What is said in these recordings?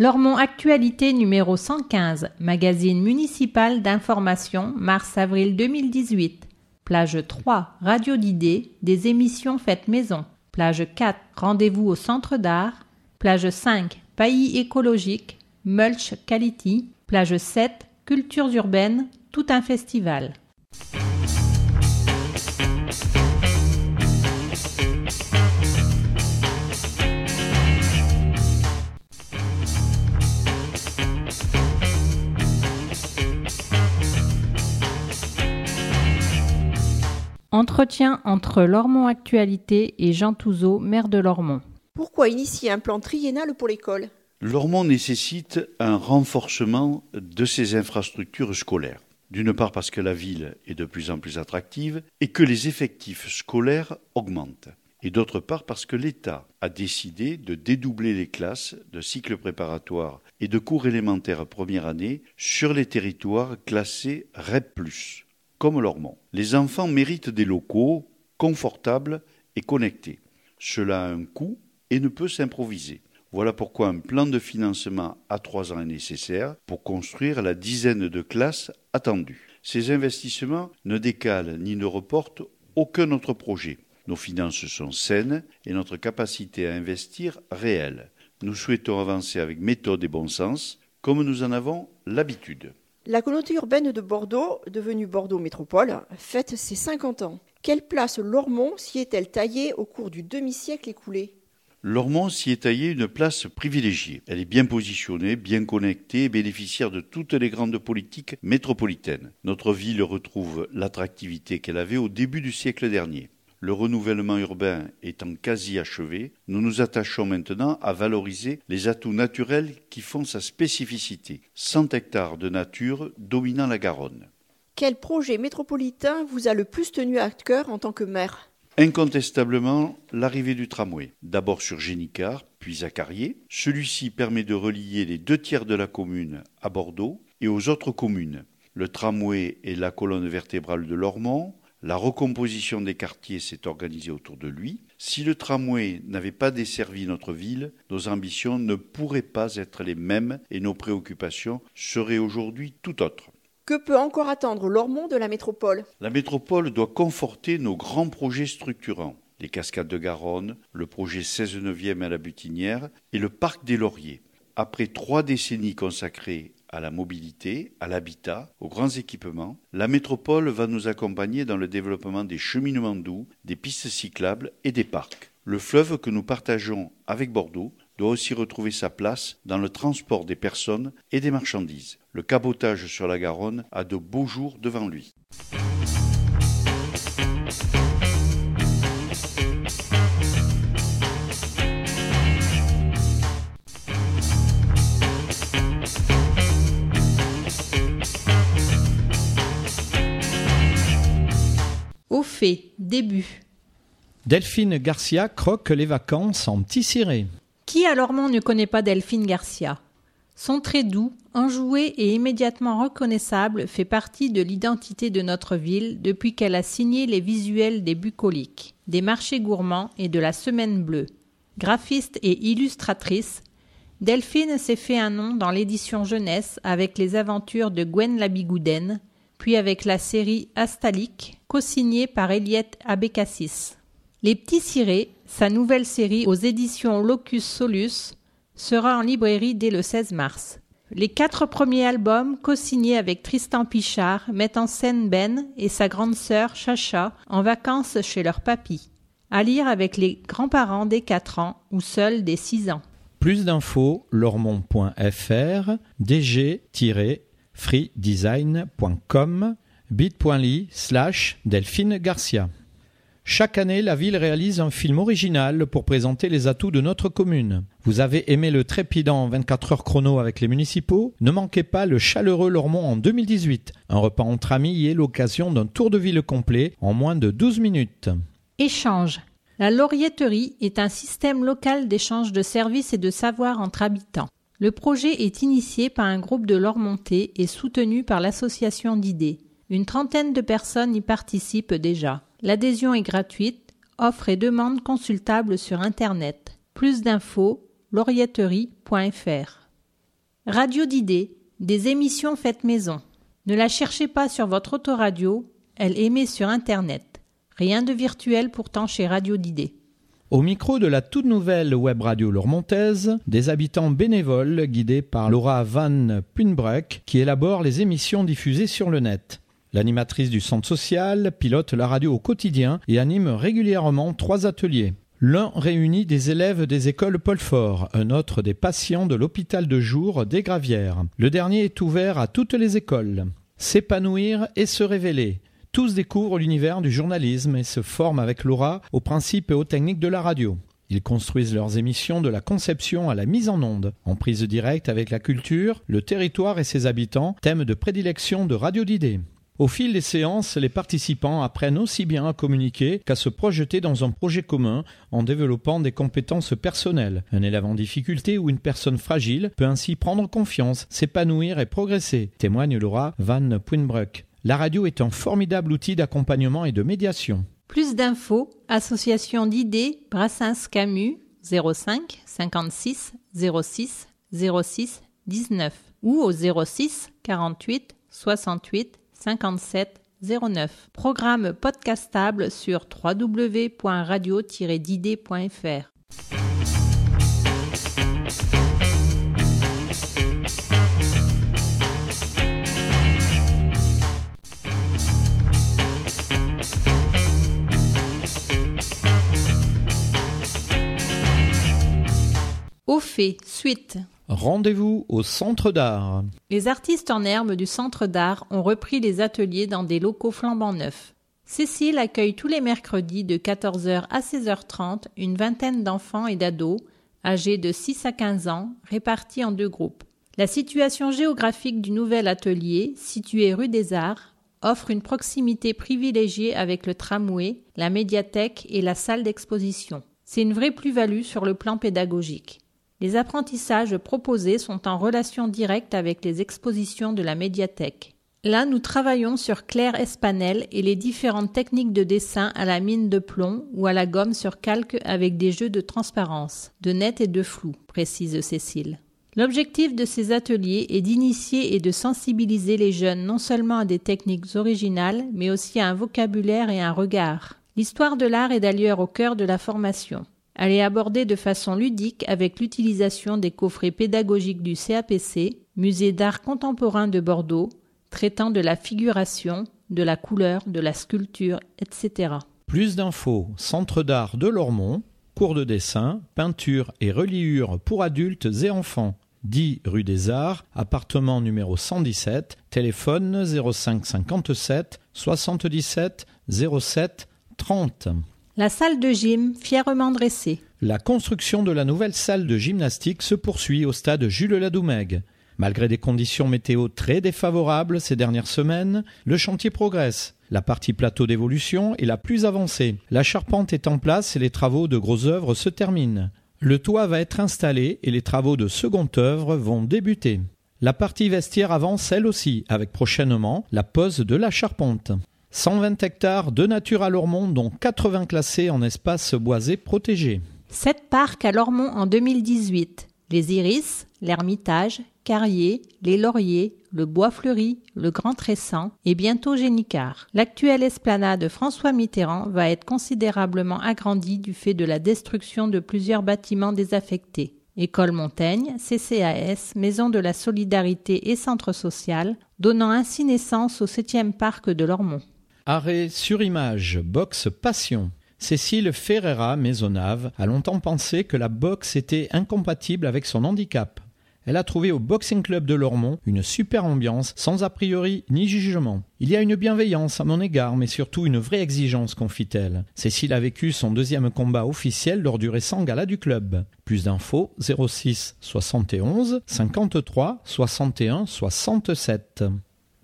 Lormont Actualité numéro 115, magazine municipal d'information, mars-avril 2018. Plage 3, radio d'idées, des émissions faites maison. Plage 4, rendez-vous au centre d'art. Plage 5, pays écologique, mulch quality. Plage 7, cultures urbaines, tout un festival. Entretien entre Lormont Actualité et Jean Touzeau, maire de Lormont. Pourquoi initier un plan triennal pour l'école? Lormont nécessite un renforcement de ses infrastructures scolaires. D'une part parce que la ville est de plus en plus attractive et que les effectifs scolaires augmentent. Et d'autre part parce que l'État a décidé de dédoubler les classes de cycles préparatoires et de cours élémentaires première année sur les territoires classés REP+ comme Lormont. Les enfants méritent des locaux confortables et connectés. Cela a un coût et ne peut s'improviser. Voilà pourquoi un plan de financement à trois ans est nécessaire pour construire la dizaine de classes attendues. Ces investissements ne décalent ni ne reportent aucun autre projet. Nos finances sont saines et notre capacité à investir réelle. Nous souhaitons avancer avec méthode et bon sens, comme nous en avons l'habitude. La communauté urbaine de Bordeaux, devenue Bordeaux Métropole, fête ses 50 ans. Quelle place Lormont s'y est-elle taillée au cours du demi-siècle écoulé? Lormont s'y est taillé une place privilégiée. Elle est bien positionnée, bien connectée bénéficiaire de toutes les grandes politiques métropolitaines. Notre ville retrouve l'attractivité qu'elle avait au début du siècle dernier. Le renouvellement urbain étant quasi achevé, nous nous attachons maintenant à valoriser les atouts naturels qui font sa spécificité. 100 hectares de nature dominant la Garonne. Quel projet métropolitain vous a le plus tenu à cœur en tant que maire? Incontestablement, l'arrivée du tramway. D'abord sur Génicard, puis à Carrier. Celui-ci permet de relier les deux tiers de la commune à Bordeaux et aux autres communes. Le tramway est la colonne vertébrale de Lormont, la recomposition des quartiers s'est organisée autour de lui. Si le tramway n'avait pas desservi notre ville, nos ambitions ne pourraient pas être les mêmes et nos préoccupations seraient aujourd'hui tout autres. Que peut encore attendre Lormont de la métropole? La métropole doit conforter nos grands projets structurants les cascades de Garonne, le projet 16 neuvième à la Butinière et le parc des Lauriers. Après trois décennies consacrées à la mobilité, à l'habitat, aux grands équipements, la métropole va nous accompagner dans le développement des cheminements doux, des pistes cyclables et des parcs. Le fleuve que nous partageons avec Bordeaux doit aussi retrouver sa place dans le transport des personnes et des marchandises. Le cabotage sur la Garonne a de beaux jours devant lui. Au fait, début. Delphine Garcia croque les vacances en petit ciré. Qui à Lormont ne connaît pas Delphine Garcia? Son trait doux, enjoué et immédiatement reconnaissable fait partie de l'identité de notre ville depuis qu'elle a signé les visuels des bucoliques, des marchés gourmands et de la Semaine bleue. Graphiste et illustratrice, Delphine s'est fait un nom dans l'édition jeunesse avec les aventures de Gwen Labigoudaine, puis avec la série Astalique, co-signée par Eliette Abécassis. Les Petits Cirés, sa nouvelle série aux éditions Locus Solus, sera en librairie dès le 16 mars. Les quatre premiers albums, co-signés avec Tristan Pichard, mettent en scène Ben et sa grande sœur Chacha en vacances chez leur papy. À lire avec les grands-parents des 4 ans ou seuls des 6 ans. Plus d'infos, lormont.fr, dg freedesign.com bit.ly slash Delphine Garcia. Chaque année, la ville réalise un film original pour présenter les atouts de notre commune. Vous avez aimé le trépidant 24 heures chrono avec les municipaux? Ne manquez pas le chaleureux Lormont en 2018. Un repas entre amis et l'occasion d'un tour de ville complet en moins de 12 minutes. Échange. La laurietterie est un système local d'échange de services et de savoirs entre habitants. Le projet est initié par un groupe de Lormontais et soutenu par l'association d'idées. Une trentaine de personnes y participent déjà. L'adhésion est gratuite, offre et demande consultables sur Internet. Plus d'infos, laurietterie.fr. Radio d'idées, des émissions faites maison. Ne la cherchez pas sur votre autoradio, elle émet sur Internet. Rien de virtuel pourtant chez Radio d'idées. Au micro de la toute nouvelle web radio lormontaise, des habitants bénévoles guidés par Laura Van Punbruck qui élabore les émissions diffusées sur le net. L'animatrice du centre social pilote la radio au quotidien et anime régulièrement trois ateliers. L'un réunit des élèves des écoles Paul Fort, un autre des patients de l'hôpital de jour des Gravières. Le dernier est ouvert à toutes les écoles. S'épanouir et se révéler. Tous découvrent l'univers du journalisme et se forment avec Laura aux principes et aux techniques de la radio. Ils construisent leurs émissions de la conception à la mise en onde, en prise directe avec la culture, le territoire et ses habitants, thème de prédilection de Radio d'idées. Au fil des séances, les participants apprennent aussi bien à communiquer qu'à se projeter dans un projet commun en développant des compétences personnelles. Un élève en difficulté ou une personne fragile peut ainsi prendre confiance, s'épanouir et progresser, témoigne Laura Van Puinbruck. La radio est un formidable outil d'accompagnement et de médiation. Plus d'infos, association d'idées Brassens Camus 05 56 06 06 19 ou au 06 48 68 57 09. Programme podcastable sur www.radio-didée.fr. Au fait, suite. Rendez-vous au Centre d'art. Les artistes en herbe du Centre d'art ont repris les ateliers dans des locaux flambant neufs. Cécile accueille tous les mercredis de 14h à 16h30 une vingtaine d'enfants et d'ados âgés de 6 à 15 ans répartis en deux groupes. La situation géographique du nouvel atelier, situé rue des Arts, offre une proximité privilégiée avec le tramway, la médiathèque et la salle d'exposition. C'est une vraie plus-value sur le plan pédagogique. Les apprentissages proposés sont en relation directe avec les expositions de la médiathèque. Là, nous travaillons sur Claire Espanel et les différentes techniques de dessin à la mine de plomb ou à la gomme sur calque avec des jeux de transparence, de net et de flou, précise Cécile. L'objectif de ces ateliers est d'initier et de sensibiliser les jeunes non seulement à des techniques originales, mais aussi à un vocabulaire et un regard. L'histoire de l'art est d'ailleurs au cœur de la formation. Elle est abordée de façon ludique avec l'utilisation des coffrets pédagogiques du CAPC, Musée d'art contemporain de Bordeaux, traitant de la figuration, de la couleur, de la sculpture, etc. Plus d'infos, Centre d'art de Lormont, cours de dessin, peinture et reliure pour adultes et enfants. 10 rue des Arts, appartement numéro 117, téléphone 05 57 77 07 30. La salle de gym, fièrement dressée. La construction de la nouvelle salle de gymnastique se poursuit au stade Jules Ladoumègue. Malgré des conditions météo très défavorables ces dernières semaines, le chantier progresse. La partie plateau d'évolution est la plus avancée. La charpente est en place et les travaux de gros œuvres se terminent. Le toit va être installé et les travaux de seconde œuvre vont débuter. La partie vestiaire avance elle aussi, avec prochainement la pose de la charpente. 120 hectares de nature à Lormont, dont 80 classés en espace boisé protégé. 7 parcs à Lormont en 2018. Les iris, l'ermitage, Carrier, les lauriers, le bois fleuri, le grand tressant et bientôt Génicard. L'actuelle esplanade François Mitterrand va être considérablement agrandie du fait de la destruction de plusieurs bâtiments désaffectés. École Montaigne, CCAS, Maison de la Solidarité et Centre social, donnant ainsi naissance au 7e parc de Lormont. Arrêt sur image, boxe passion. Cécile Ferreira Maisonnave a longtemps pensé que la boxe était incompatible avec son handicap. Elle a trouvé au Boxing Club de Lormont une super ambiance, sans a priori ni jugement. Il y a une bienveillance à mon égard, mais surtout une vraie exigence, confie-t-elle. Cécile a vécu son deuxième combat officiel lors du récent gala du club. Plus d'infos 06 71 53 61 67.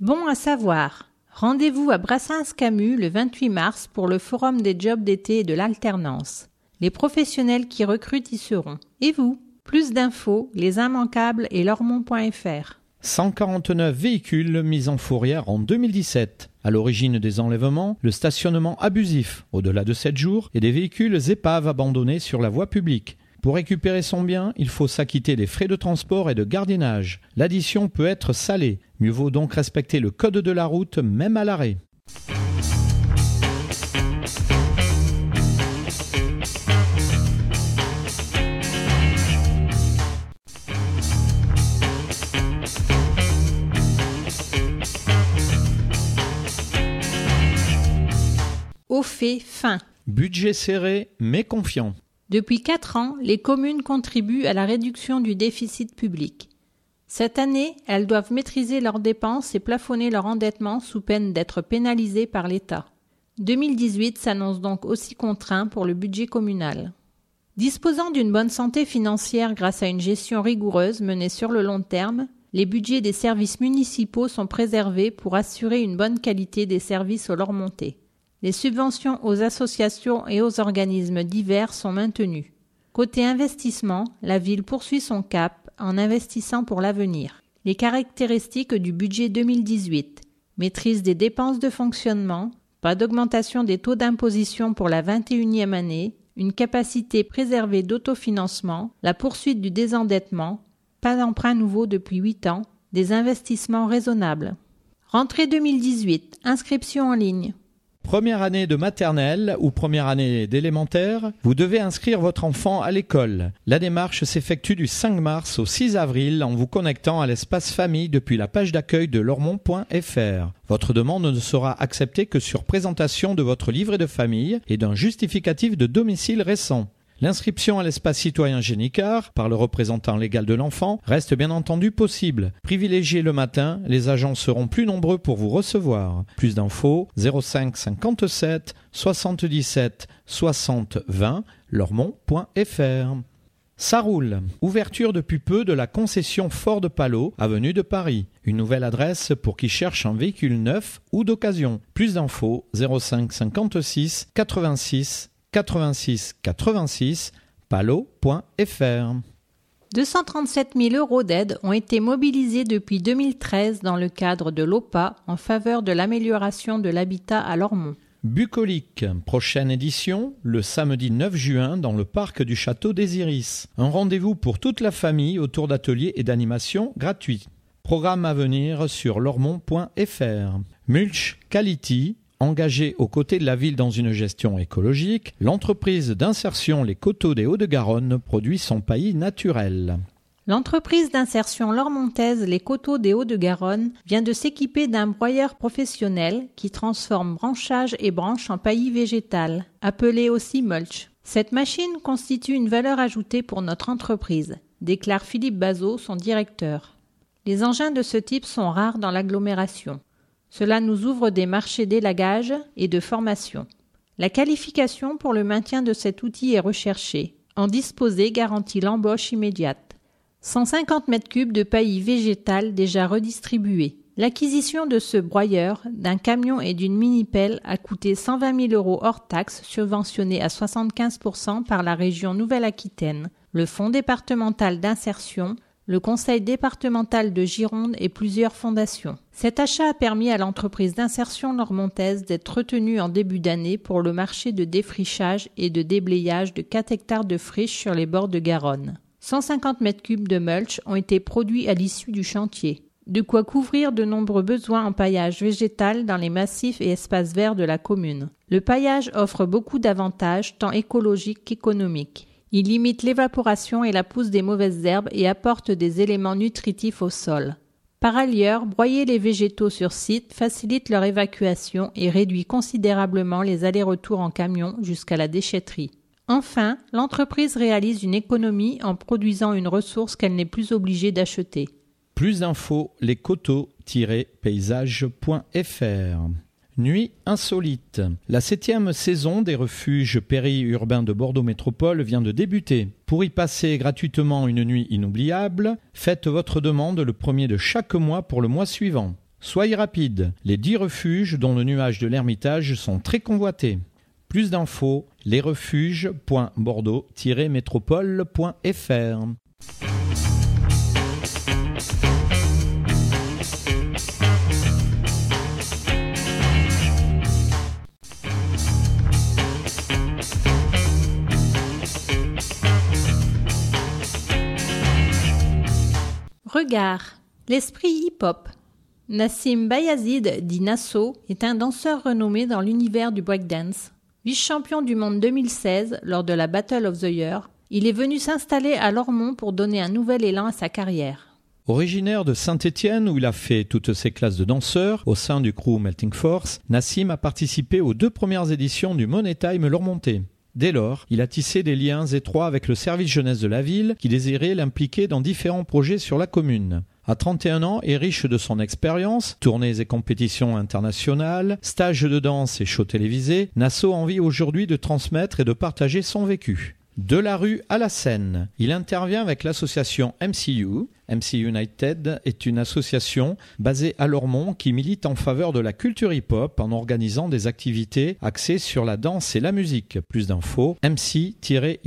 Bon à savoir. Rendez-vous à Brassens-Camus le 28 mars pour le forum des jobs d'été et de l'alternance. Les professionnels qui recrutent y seront. Et vous? Plus d'infos, les immanquables et lormont.fr. 149 véhicules mis en fourrière en 2017. À l'origine des enlèvements, le stationnement abusif, au-delà de 7 jours, et des véhicules épaves abandonnés sur la voie publique. Pour récupérer son bien, il faut s'acquitter des frais de transport et de gardiennage. L'addition peut être salée. Mieux vaut donc respecter le code de la route même à l'arrêt. Au fait fin. Budget serré mais confiant. Depuis quatre ans, les communes contribuent à la réduction du déficit public. Cette année, elles doivent maîtriser leurs dépenses et plafonner leur endettement sous peine d'être pénalisées par l'État. 2018 s'annonce donc aussi contraint pour le budget communal. Disposant d'une bonne santé financière grâce à une gestion rigoureuse menée sur le long terme, les budgets des services municipaux sont préservés pour assurer une bonne qualité des services au Lormontais. Les subventions aux associations et aux organismes divers sont maintenues. Côté investissement, la ville poursuit son cap en investissant pour l'avenir. Les caractéristiques du budget 2018 maîtrise des dépenses de fonctionnement, pas d'augmentation des taux d'imposition pour la 21e année, une capacité préservée d'autofinancement, la poursuite du désendettement, pas d'emprunt nouveau depuis 8 ans, des investissements raisonnables. Rentrée 2018, inscription en ligne. Première année de maternelle ou première année d'élémentaire, vous devez inscrire votre enfant à l'école. La démarche s'effectue du 5 mars au 6 avril en vous connectant à l'espace famille depuis la page d'accueil de lormont.fr. Votre demande ne sera acceptée que sur présentation de votre livret de famille et d'un justificatif de domicile récent. L'inscription à l'espace citoyen Génicard par le représentant légal de l'enfant reste bien entendu possible. Privilégié le matin, les agents seront plus nombreux pour vous recevoir. Plus d'infos 05 57 77 60 20 lormont.fr. Ça roule. Ouverture depuis peu de la concession Ford Palo, avenue de Paris. Une nouvelle adresse pour qui cherche un véhicule neuf ou d'occasion. Plus d'infos 05 56 86 86 86 palo.fr. 237 000 euros d'aide ont été mobilisés depuis 2013 dans le cadre de l'OPA en faveur de l'amélioration de l'habitat à Lormont. Bucolique, prochaine édition, le samedi 9 juin dans le parc du château des Iris. Un rendez-vous pour toute la famille autour d'ateliers et d'animations gratuits. Programme à venir sur lormont.fr. Mulch Quality, Engagée aux côtés de la ville dans une gestion écologique, l'entreprise d'insertion Les Coteaux des Hauts-de-Garonne produit son paillis naturel. L'entreprise d'insertion lormontaise Les Coteaux des Hauts-de-Garonne vient de s'équiper d'un broyeur professionnel qui transforme branchage et branches en paillis végétal, appelé aussi mulch. Cette machine constitue une valeur ajoutée pour notre entreprise, déclare Philippe Bazot, son directeur. Les engins de ce type sont rares dans l'agglomération. Cela nous ouvre des marchés d'élagage et de formation. La qualification pour le maintien de cet outil est recherchée. En disposer garantit l'embauche immédiate. 150 mètres cubes de paillis végétal déjà redistribués. L'acquisition de ce broyeur, d'un camion et d'une mini-pelle a coûté 120 000 euros hors taxes subventionnés à 75% par la région Nouvelle-Aquitaine, le Fonds départemental d'insertion, le Conseil départemental de Gironde et plusieurs fondations. Cet achat a permis à l'entreprise d'insertion normontaise d'être retenue en début d'année pour le marché de défrichage et de déblayage de 4 hectares de friches sur les bords de Garonne. 150 mètres cubes de mulch ont été produits à l'issue du chantier. De quoi couvrir de nombreux besoins en paillage végétal dans les massifs et espaces verts de la commune. Le paillage offre beaucoup d'avantages tant écologiques qu'économiques. Il limite l'évaporation et la pousse des mauvaises herbes et apporte des éléments nutritifs au sol. Par ailleurs, broyer les végétaux sur site facilite leur évacuation et réduit considérablement les allers-retours en camion jusqu'à la déchetterie. Enfin, l'entreprise réalise une économie en produisant une ressource qu'elle n'est plus obligée d'acheter. Plus d'infos, lescoteaux-paysages.fr Nuit insolite. La septième saison des refuges périurbains de Bordeaux Métropole vient de débuter. Pour y passer gratuitement une nuit inoubliable, faites votre demande le premier de chaque mois pour le mois suivant. Soyez rapide, les dix refuges dont le nuage de l'Ermitage sont très convoités. Plus d'infos, lesrefuges.bordeaux-métropole.fr. Regard. L'esprit hip-hop. Nassim Bayazid, dit Nasso, est un danseur renommé dans l'univers du breakdance. Vice-champion du monde 2016 lors de la Battle of the Year, il est venu s'installer à Lormont pour donner un nouvel élan à sa carrière. Originaire de Saint-Étienne où il a fait toutes ses classes de danseurs au sein du crew Melting Force, Nassim a participé aux deux premières éditions du Money Time Lormontais. Dès lors, il a tissé des liens étroits avec le service jeunesse de la ville qui désirait l'impliquer dans différents projets sur la commune. À 31 ans et riche de son expérience, tournées et compétitions internationales, stages de danse et shows télévisés, Nassau envie aujourd'hui de transmettre et de partager son vécu. De la rue à la scène, il intervient avec l'association MCU. MC United est une association basée à Lormont qui milite en faveur de la culture hip-hop en organisant des activités axées sur la danse et la musique. Plus d'infos, mc-united.fr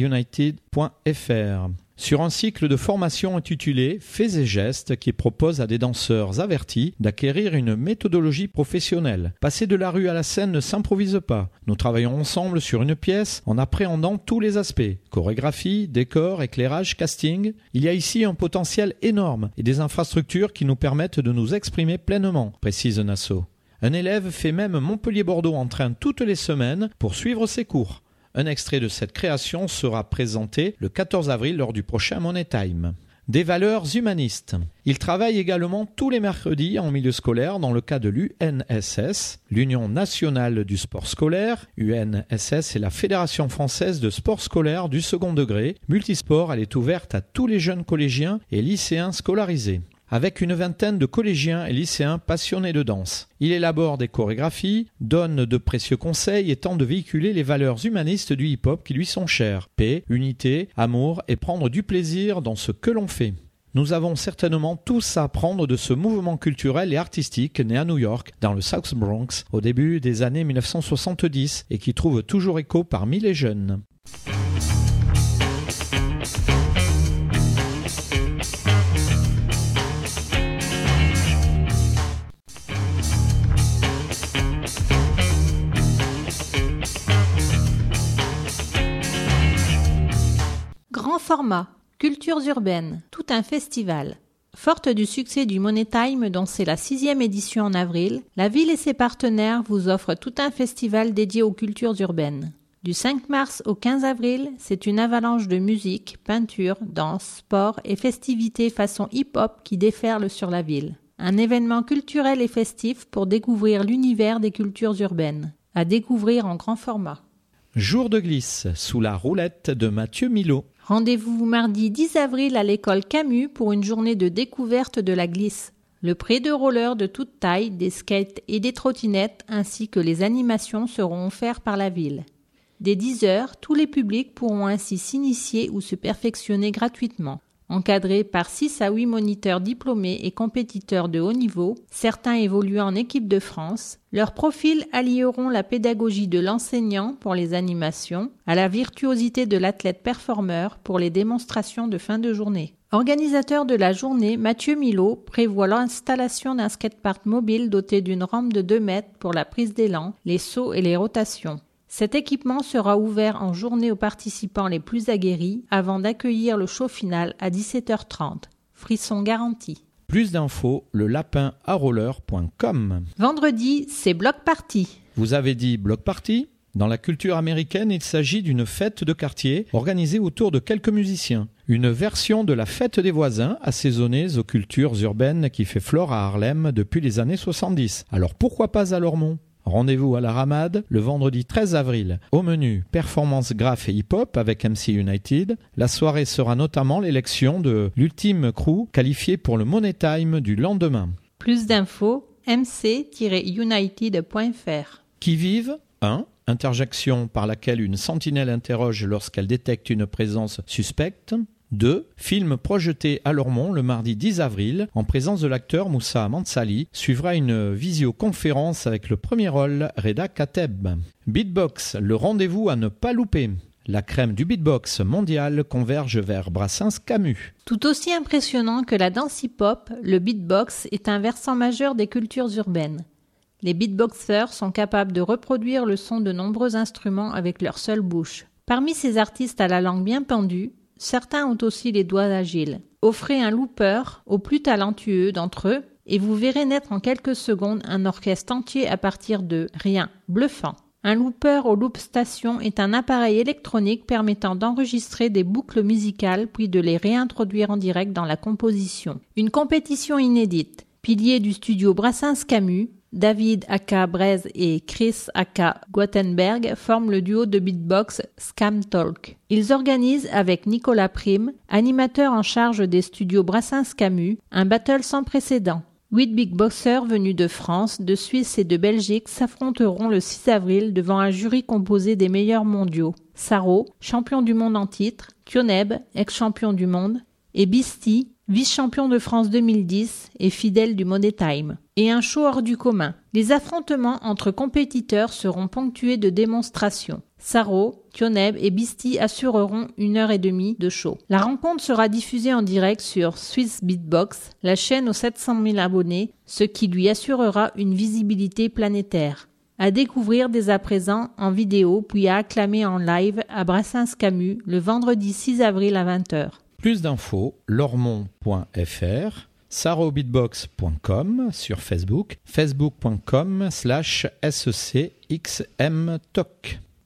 sur un cycle de formation intitulé Faits et gestes qui propose à des danseurs avertis d'acquérir une méthodologie professionnelle. Passer de la rue à la scène ne s'improvise pas. Nous travaillons ensemble sur une pièce en appréhendant tous les aspects chorégraphie, décor, éclairage, casting. Il y a ici un potentiel énorme et des infrastructures qui nous permettent de nous exprimer pleinement, précise Nassau. Un élève fait même Montpellier-Bordeaux en train toutes les semaines pour suivre ses cours. Un extrait de cette création sera présenté le 14 avril lors du prochain Money Time. Des valeurs humanistes. Il travaille également tous les mercredis en milieu scolaire dans le cas de l'UNSS, l'Union nationale du sport scolaire. UNSS est la Fédération française de sport scolaire du second degré. Multisport, elle est ouverte à tous les jeunes collégiens et lycéens scolarisés avec une vingtaine de collégiens et lycéens passionnés de danse. Il élabore des chorégraphies, donne de précieux conseils et tente de véhiculer les valeurs humanistes du hip-hop qui lui sont chères. Paix, unité, amour et prendre du plaisir dans ce que l'on fait. Nous avons certainement tous à apprendre de ce mouvement culturel et artistique né à New York, dans le South Bronx, au début des années 1970 et qui trouve toujours écho parmi les jeunes. Format, cultures urbaines, tout un festival. Forte du succès du Money Time dont c'est la sixième édition en avril, la ville et ses partenaires vous offrent tout un festival dédié aux cultures urbaines. Du 5 mars au 15 avril, c'est une avalanche de musique, peinture, danse, sport et festivités façon hip-hop qui déferle sur la ville. Un événement culturel et festif pour découvrir l'univers des cultures urbaines. À découvrir en grand format. Jour de glisse sous la roulette de Mathieu Milot. Rendez-vous mardi 10 avril à l'école Camus pour une journée de découverte de la glisse. Le prêt de rollers de toute taille, des skates et des trottinettes ainsi que les animations seront offerts par la ville. Dès 10 heures, tous les publics pourront ainsi s'initier ou se perfectionner gratuitement. Encadrés par 6 à 8 moniteurs diplômés et compétiteurs de haut niveau, certains évoluant en équipe de France, leurs profils allieront la pédagogie de l'enseignant pour les animations à la virtuosité de l'athlète performeur pour les démonstrations de fin de journée. Organisateur de la journée, Mathieu Milot prévoit l'installation d'un skatepark mobile doté d'une rampe de 2 mètres pour la prise d'élan, les sauts et les rotations. Cet équipement sera ouvert en journée aux participants les plus aguerris avant d'accueillir le show final à 17h30. Frisson garanti. Plus d'infos, le lapin Vendredi, c'est bloc party. Vous avez dit bloc party Dans la culture américaine, il s'agit d'une fête de quartier organisée autour de quelques musiciens. Une version de la fête des voisins assaisonnée aux cultures urbaines qui fait flore à Harlem depuis les années 70. Alors pourquoi pas à Lormont? Rendez-vous à la Ramade le vendredi 13 avril. Au menu, performance graph et hip-hop avec MC United. La soirée sera notamment l'élection de l'ultime crew qualifié pour le Money Time du lendemain. Plus d'infos, mc-united.fr. Qui vive? 1. Interjection par laquelle une sentinelle interroge lorsqu'elle détecte une présence suspecte. 2. Film projeté à Lormont le mardi 10 avril en présence de l'acteur Moussa Mansali. Suivra une visioconférence avec le premier rôle Reda Kateb. Beatbox, le rendez-vous à ne pas louper. La crème du beatbox mondial converge vers Brassens Camus. Tout aussi impressionnant que la danse hip-hop, le beatbox est un versant majeur des cultures urbaines. Les beatboxers sont capables de reproduire le son de nombreux instruments avec leur seule bouche. Parmi ces artistes à la langue bien pendue, certains ont aussi les doigts agiles. Offrez un looper aux plus talentueux d'entre eux et vous verrez naître en quelques secondes un orchestre entier à partir de rien, bluffant. Un looper au loop station est un appareil électronique permettant d'enregistrer des boucles musicales puis de les réintroduire en direct dans la composition. Une compétition inédite. Pilier du studio Brassens Camus, David Aka Brez et Chris Aka Gutenberg forment le duo de beatbox Scam Talk. Ils organisent avec Nicolas Prime, animateur en charge des studios Brassens Camus, un battle sans précédent. Huit big boxers venus de France, de Suisse et de Belgique s'affronteront le 6 avril devant un jury composé des meilleurs mondiaux. Saro, champion du monde en titre, Tioneb, ex-champion du monde, et Bisti, vice-champion de France 2010 et fidèle du Money Time. Et un show hors du commun. Les affrontements entre compétiteurs seront ponctués de démonstrations. Saro, Tioneb et Bisti assureront une heure et demie de show. La rencontre sera diffusée en direct sur Swiss Beatbox, la chaîne aux 700 000 abonnés, ce qui lui assurera une visibilité planétaire. À découvrir dès à présent en vidéo puis à acclamer en live à Brassens Camus le vendredi 6 avril à 20h. Plus d'infos, lormont.fr, sarobeatbox.com sur Facebook, facebook.com slash secxmtoc.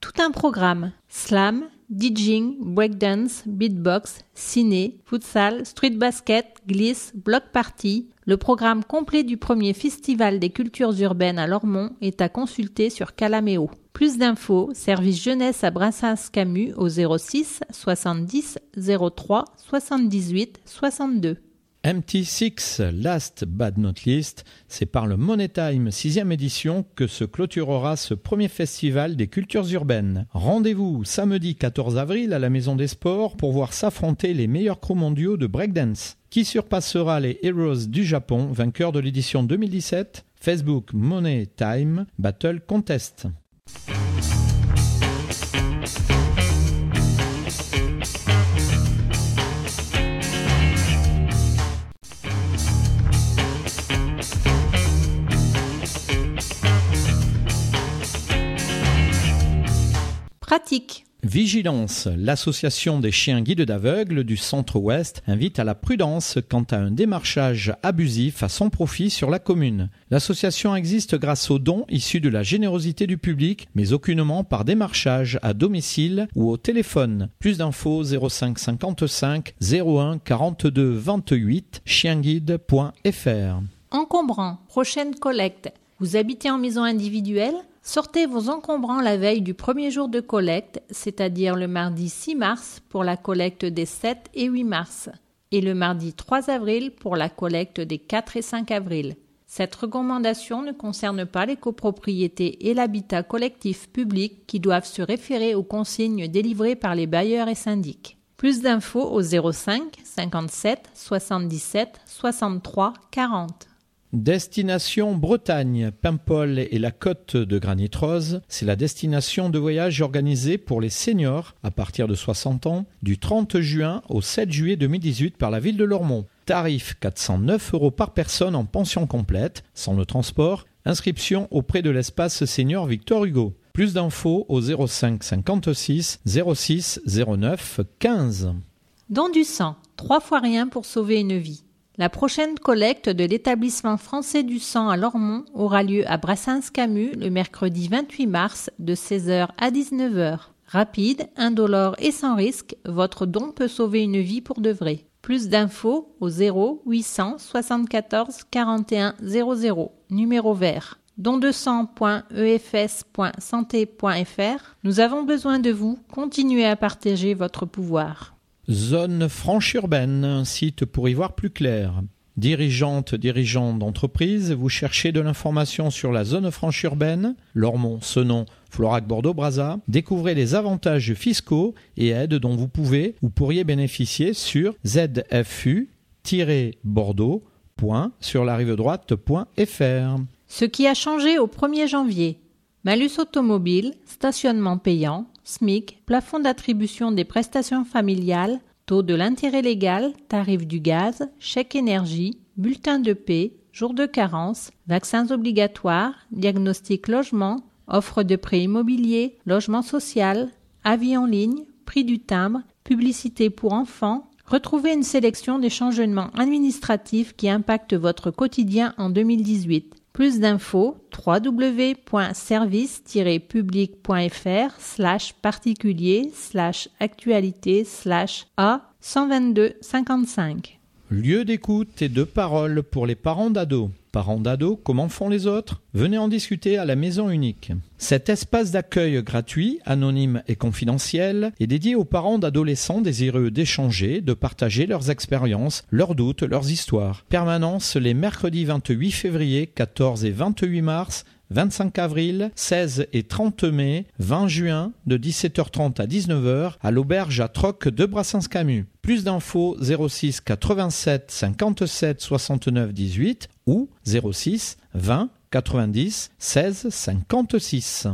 Tout un programme. Slam, DJing, breakdance, beatbox, ciné, futsal, street basket, glisse, block party. Le programme complet du premier festival des cultures urbaines à Lormont est à consulter sur Calameo. Plus d'infos, service jeunesse à Brassens Camus au 06 70 03 78 62. MT6, last but not least, c'est par le Money Time 6e édition que se clôturera ce premier festival des cultures urbaines. Rendez-vous samedi 14 avril à la Maison des Sports pour voir s'affronter les meilleurs crews mondiaux de breakdance. Qui surpassera les Heroes du Japon, vainqueurs de l'édition 2017 Facebook Money Time Battle Contest. Pratique. Vigilance. L'association des chiens guides d'aveugles du centre-ouest invite à la prudence quant à un démarchage abusif à son profit sur la commune. L'association existe grâce aux dons issus de la générosité du public, mais aucunement par démarchage à domicile ou au téléphone. Plus d'infos 05 55 01 42 28 chienguide.fr. Encombrant. Prochaine collecte. Vous habitez en maison individuelle? Sortez vos encombrants la veille du premier jour de collecte, c'est-à-dire le mardi 6 mars pour la collecte des 7 et 8 mars, et le mardi 3 avril pour la collecte des 4 et 5 avril. Cette recommandation ne concerne pas les copropriétés et l'habitat collectif public qui doivent se référer aux consignes délivrées par les bailleurs et syndics. Plus d'infos au 05 57 77 63 40. Destination Bretagne, Paimpol et la côte de Granit Rose, c'est la destination de voyage organisée pour les seniors à partir de 60 ans du 30 juin au 7 juillet 2018 par la ville de Lormont. Tarif 409 euros par personne en pension complète, sans le transport. Inscription auprès de l'espace senior Victor Hugo. Plus d'infos au 05 56 06 09 15. Don du sang, trois fois rien pour sauver une vie. La prochaine collecte de l'établissement français du sang à Lormont aura lieu à Brassens-Camus le mercredi 28 mars de 16h à 19h. Rapide, indolore et sans risque, votre don peut sauver une vie pour de vrai. Plus d'infos au 0 800 74 41 00, numéro vert. Don sang.efs.santé.fr. Nous avons besoin de vous. Continuez à partager votre pouvoir. Zone franche urbaine, site pour y voir plus clair. Dirigeante, dirigeant d'entreprise, vous cherchez de l'information sur la zone franche urbaine, Lormont, Senon, Florac, Bordeaux, Brazza. Découvrez les avantages fiscaux et aides dont vous pouvez ou pourriez bénéficier sur zfu-bordeaux. sur la rive droite.fr. Ce qui a changé au 1er janvier. Malus automobile, stationnement payant, SMIC, plafond d'attribution des prestations familiales, taux de l'intérêt légal, tarif du gaz, chèque énergie, bulletin de paie, jour de carence, vaccins obligatoires, diagnostic logement, offre de prêt immobilier, logement social, avis en ligne, prix du timbre, publicité pour enfants, retrouvez une sélection des changements administratifs qui impactent votre quotidien en 2018. Plus d'infos www.service-public.fr slash particulier slash actualité slash A 122 55. Lieu d'écoute et de parole pour les parents d'ados. Parents d'ados, comment font les autres? Venez en discuter à la Maison Unique. Cet espace d'accueil gratuit, anonyme et confidentiel est dédié aux parents d'adolescents désireux d'échanger, de partager leurs expériences, leurs doutes, leurs histoires. Permanence les mercredis 28 février, 14 et 28 mars 25 avril, 16 et 30 mai, 20 juin, de 17h30 à 19h, à l'auberge à Troc de Brassens-Camus. Plus d'infos 06 87 57 69 18 ou 06 20 90 16 56.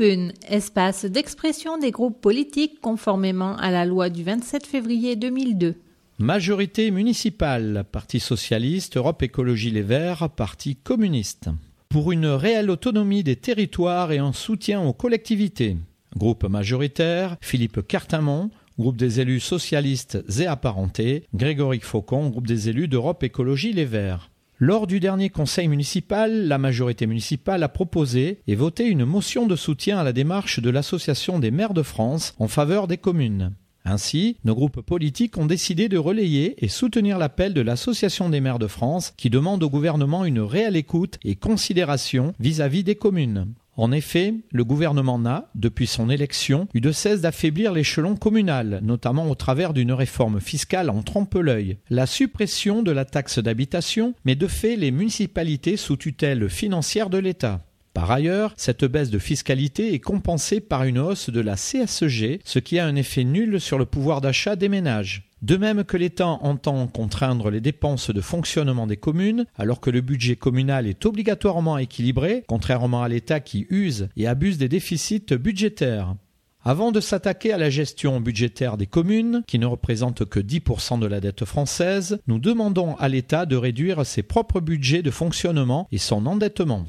Espace d'expression des groupes politiques conformément à la loi du 27 février 2002. Majorité municipale, Parti socialiste, Europe Écologie Les Verts, Parti communiste. Pour une réelle autonomie des territoires et un soutien aux collectivités. Groupe majoritaire, Philippe Cartamont, groupe des élus socialistes et apparentés, Grégory Faucon, groupe des élus d'Europe Écologie Les Verts. Lors du dernier conseil municipal, la majorité municipale a proposé et voté une motion de soutien à la démarche de l'Association des maires de France en faveur des communes. Ainsi, nos groupes politiques ont décidé de relayer et soutenir l'appel de l'Association des maires de France qui demande au gouvernement une réelle écoute et considération vis-à-vis des communes. En effet, le gouvernement n'a, depuis son élection, eu de cesse d'affaiblir l'échelon communal, notamment au travers d'une réforme fiscale en trompe-l'œil, la suppression de la taxe d'habitation, mais de fait les municipalités sous tutelle financière de l'État. Par ailleurs, cette baisse de fiscalité est compensée par une hausse de la CSG, ce qui a un effet nul sur le pouvoir d'achat des ménages. De même que l'État entend contraindre les dépenses de fonctionnement des communes, alors que le budget communal est obligatoirement équilibré, contrairement à l'État qui use et abuse des déficits budgétaires. Avant de s'attaquer à la gestion budgétaire des communes, qui ne représente que 10% de la dette française, nous demandons à l'État de réduire ses propres budgets de fonctionnement et son endettement.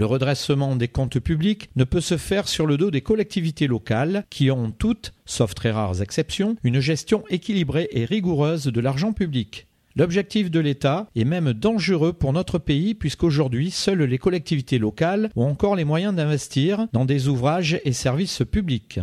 Le redressement des comptes publics ne peut se faire sur le dos des collectivités locales qui ont toutes, sauf très rares exceptions, une gestion équilibrée et rigoureuse de l'argent public. L'objectif de l'État est même dangereux pour notre pays puisqu'aujourd'hui seules les collectivités locales ont encore les moyens d'investir dans des ouvrages et services publics.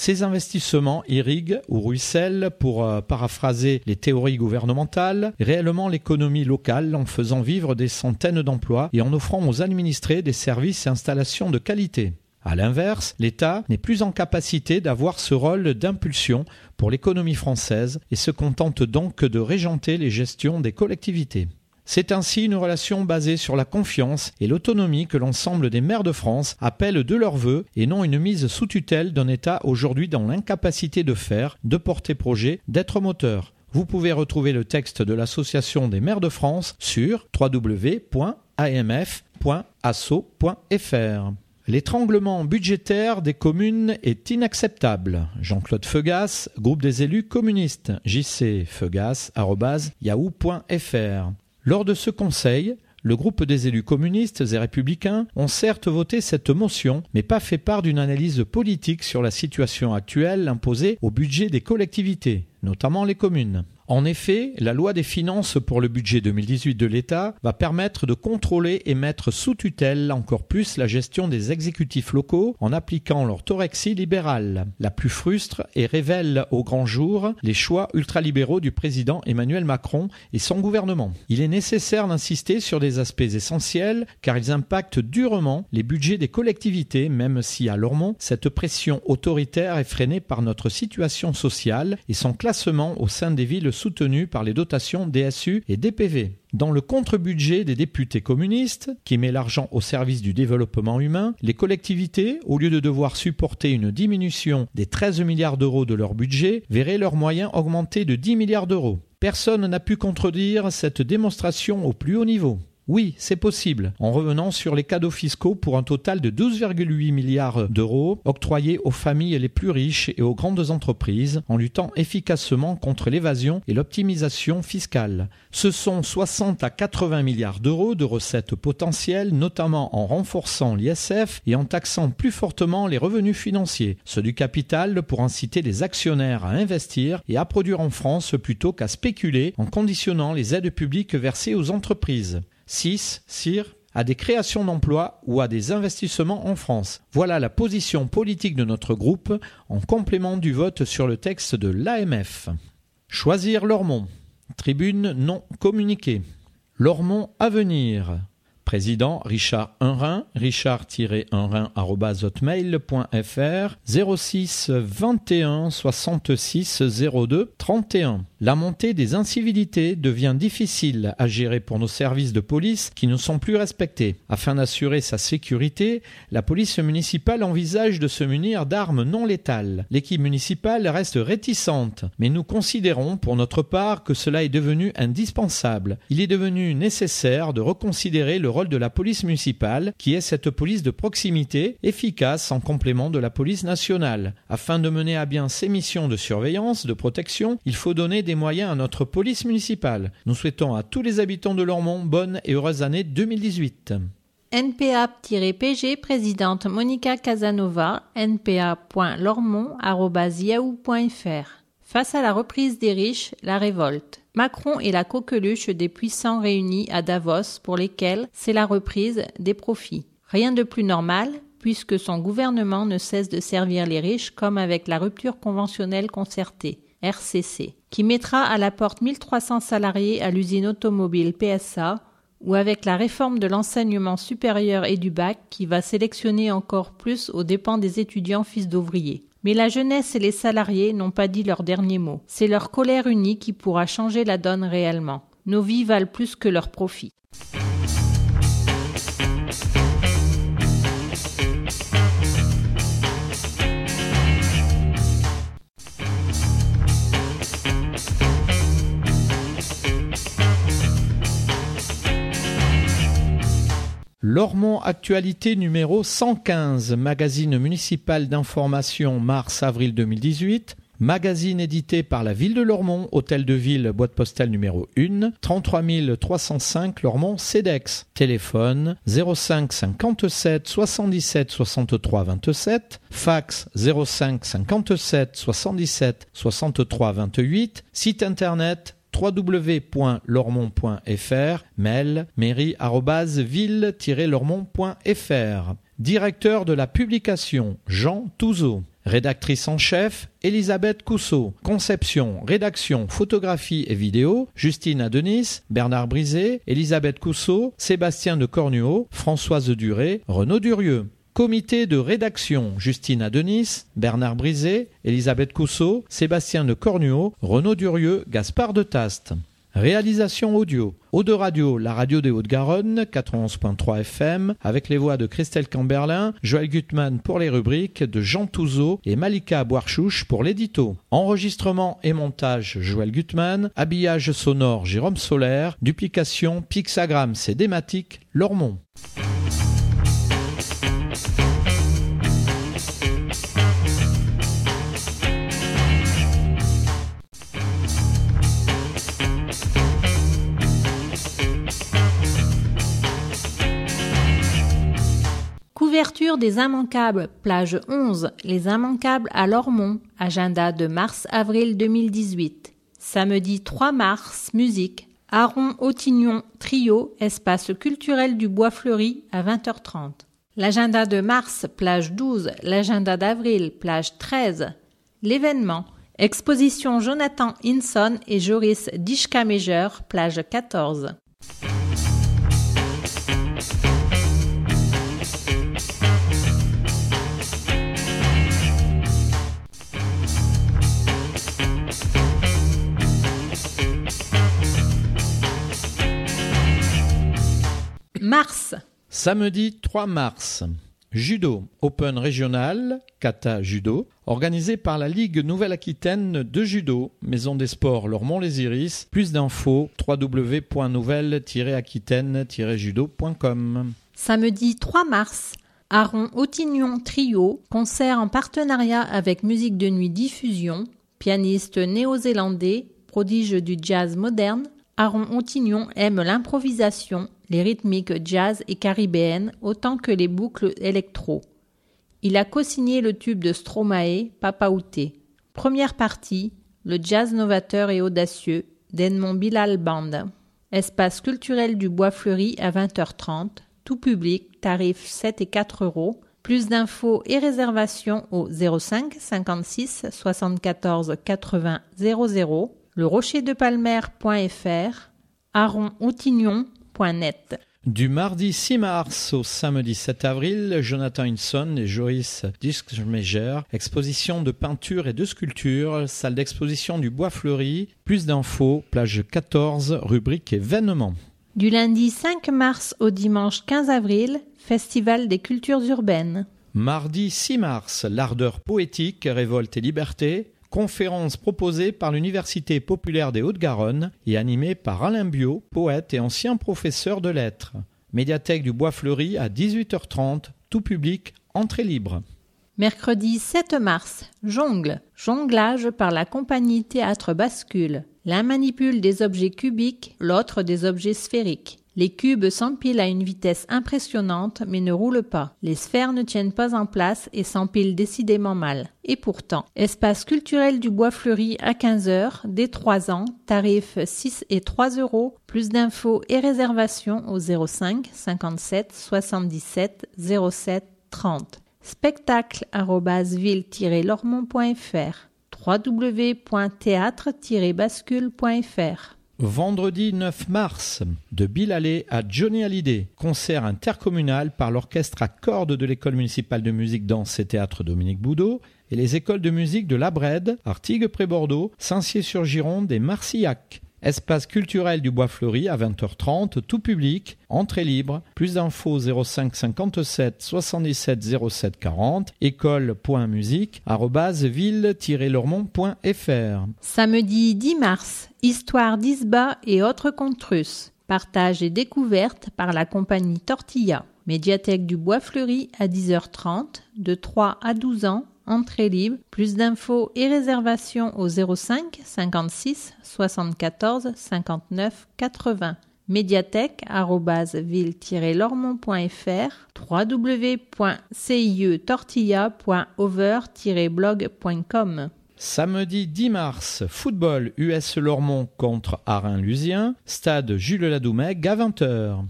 Ces investissements irriguent ou ruissellent, pour euh, paraphraser les théories gouvernementales, réellement l'économie locale en faisant vivre des centaines d'emplois et en offrant aux administrés des services et installations de qualité. À l'inverse, l'État n'est plus en capacité d'avoir ce rôle d'impulsion pour l'économie française et se contente donc de régenter les gestions des collectivités. C'est ainsi une relation basée sur la confiance et l'autonomie que l'ensemble des maires de France appellent de leur vœu et non une mise sous tutelle d'un État aujourd'hui dans l'incapacité de faire, de porter projet, d'être moteur. Vous pouvez retrouver le texte de l'Association des maires de France sur www.amf.asso.fr. L'étranglement budgétaire des communes est inacceptable. Jean-Claude Feugas, groupe des élus communistes, jcfeugas.yahoo.fr. Lors de ce conseil, le groupe des élus communistes et républicains ont certes voté cette motion, mais pas fait part d'une analyse politique sur la situation actuelle imposée au budget des collectivités, notamment les communes. En effet, la loi des finances pour le budget 2018 de l'État va permettre de contrôler et mettre sous tutelle encore plus la gestion des exécutifs locaux en appliquant l'orthorexie libérale, la plus frustre et révèle au grand jour les choix ultralibéraux du président Emmanuel Macron et son gouvernement. Il est nécessaire d'insister sur des aspects essentiels car ils impactent durement les budgets des collectivités, même si à Lormont, cette pression autoritaire est freinée par notre situation sociale et son classement au sein des villes soutenu par les dotations DSU et DPV. Dans le contre-budget des députés communistes, qui met l'argent au service du développement humain, les collectivités, au lieu de devoir supporter une diminution des 13 milliards d'euros de leur budget, verraient leurs moyens augmenter de 10 milliards d'euros. Personne n'a pu contredire cette démonstration au plus haut niveau. Oui, c'est possible, en revenant sur les cadeaux fiscaux pour un total de 12,8 milliards d'euros octroyés aux familles les plus riches et aux grandes entreprises, en luttant efficacement contre l'évasion et l'optimisation fiscale. Ce sont 60 à 80 milliards d'euros de recettes potentielles, notamment en renforçant l'ISF et en taxant plus fortement les revenus financiers, ceux du capital pour inciter les actionnaires à investir et à produire en France plutôt qu'à spéculer en conditionnant les aides publiques versées aux entreprises. 6. CIR à des créations d'emplois ou à des investissements en France. Voilà la position politique de notre groupe en complément du vote sur le texte de l'AMF. Choisir Lormont. Tribune non communiquée. Lormont à venir. Président Richard Unrin, richard-unrin.hotmail.fr 06 21 66 02 31. La montée des incivilités devient difficile à gérer pour nos services de police qui ne sont plus respectés. Afin d'assurer sa sécurité, la police municipale envisage de se munir d'armes non létales. L'équipe municipale reste réticente, mais nous considérons pour notre part que cela est devenu indispensable. Il est devenu nécessaire de reconsidérer le rôle de la police municipale, qui est cette police de proximité, efficace en complément de la police nationale. Afin de mener à bien ces missions de surveillance, de protection, il faut donner des moyens à notre police municipale. Nous souhaitons à tous les habitants de Lormont bonne et heureuse année 2018. NPA-PG présidente Monica Casanova, npa.lormont.yahoo.fr. Face à la reprise des riches, la révolte. Macron est la coqueluche des puissants réunis à Davos pour lesquels c'est la reprise des profits. Rien de plus normal, puisque son gouvernement ne cesse de servir les riches comme avec la rupture conventionnelle concertée. RCC, qui mettra à la porte 1300 salariés à l'usine automobile PSA, ou avec la réforme de l'enseignement supérieur et du bac qui va sélectionner encore plus aux dépens des étudiants fils d'ouvriers. Mais la jeunesse et les salariés n'ont pas dit leur dernier mot. C'est leur colère unie qui pourra changer la donne réellement. Nos vies valent plus que leurs profits. Lormont Actualité numéro 115, magazine municipal d'information mars-avril 2018. Magazine édité par la ville de Lormont, hôtel de ville, boîte postale numéro 1, 33 305 Lormont CEDEX. Téléphone 05 57 77 63 27, fax 05 57 77 63 28, site internet www.lormont.fr, mail mairie-ville-lormont.fr. Directeur de la publication, Jean Touzeau. Rédactrice en chef, Elisabeth Cousseau. Conception, rédaction, photographie et vidéo, Justine Adenis, Bernard Brisé, Elisabeth Cousseau, Sébastien de Cornuau, Françoise Duré, Renaud Durieux. Comité de rédaction Justine Adenis, Bernard Brisé, Elisabeth Cousseau, Sébastien de Cornuau, Renaud Durieux, Gaspard de Taste. Réalisation audio. Eau de Radio, la radio des Hauts-de-Garonne, 91.3 FM, avec les voix de Christelle Camberlin, Joël Gutmann pour les rubriques, de Jean Touzeau et Malika Boirchouche pour l'édito. Enregistrement et montage, Joël Gutmann. Habillage sonore, Jérôme Solaire. Duplication, Pixagram, c'est Dématique, Lormont. Couverture des immanquables, plage 11, les immanquables à Lormont, agenda de mars-avril 2018. Samedi 3 mars, musique, Aaron Autignon, trio, espace culturel du Bois Fleuri à 20h30. L'agenda de mars, plage 12, l'agenda d'avril, plage 13. L'événement, exposition Jonathan Inson et Joris Dishka-Major, plage 14. Mars. Samedi 3 mars. Judo, Open régional, Kata Judo, organisé par la Ligue Nouvelle-Aquitaine de Judo, Maison des Sports Lormont-les-Iris. Plus d'infos www.nouvelle-aquitaine-judo.com. Samedi 3 mars, Aaron Autignon Trio, concert en partenariat avec Musique de Nuit Diffusion, pianiste néo-zélandais, prodige du jazz moderne. Aaron Autignon aime l'improvisation, les rythmiques jazz et caribéennes autant que les boucles électro. Il a co-signé le tube de Stromae, Papa Outé. Première partie, le jazz novateur et audacieux d'Edmond Bilal Band. Espace culturel du Bois Fleuri à 20h30, tout public, tarif 7 et 4 euros. Plus d'infos et réservations au 05 56 74 80 00, le rocher de palmer.fr, aronoutignon.net. Du mardi 6 mars au samedi 7 avril, Jonathan Hinson et Joris Discmeger, exposition de peinture et de sculpture, salle d'exposition du Bois Fleuri. Plus d'infos, plage 14, rubrique événements. Du lundi 5 mars au dimanche 15 avril, Festival des cultures urbaines. Mardi 6 mars, l'ardeur poétique, révolte et liberté, conférence proposée par l'Université populaire des Hauts-de-Garonne et animée par Alain Biot, poète et ancien professeur de lettres. Médiathèque du Bois Fleuri à 18h30, tout public, entrée libre. Mercredi 7 mars, jongle, jonglage par la compagnie Théâtre Bascule. L'un manipule des objets cubiques, l'autre des objets sphériques. Les cubes s'empilent à une vitesse impressionnante mais ne roulent pas. Les sphères ne tiennent pas en place et s'empilent décidément mal. Et pourtant, espace culturel du Bois Fleuri à 15h, dès 3 ans, tarif 6 et 3 euros. Plus d'infos et réservations au 05 57 77 07 30. spectacle-ville-lormont.fr www.théâtre-bascule.fr Vendredi 9 mars, de Bill Alley à Johnny Hallyday, concert intercommunal par l'orchestre à cordes de l'école municipale de musique, danse et théâtre Dominique Boudot et les écoles de musique de La Brède, Artigues-près-Bordeaux, Saint-Cyr-sur-Gironde et Marcillac. Espace culturel du Bois Fleuri à 20h30, tout public, entrée libre. Plus d'infos 05 57 77 07 40, école.musique, ville-lormont.fr. Samedi 10 mars, Histoire d'Isba et autres contes russes. Partage et découverte par la compagnie Tortilla. Médiathèque du Bois Fleuri à 10h30, de 3 à 12 ans, entrée libre. Plus d'infos et réservations au 05 56 74 59 80 médiathèque-ville-lormont.fr www.cietortilla.over-blog.com Samedi 10 mars, football US Lormont contre Arin-Lusien, stade Jules Ladoumec à 20h.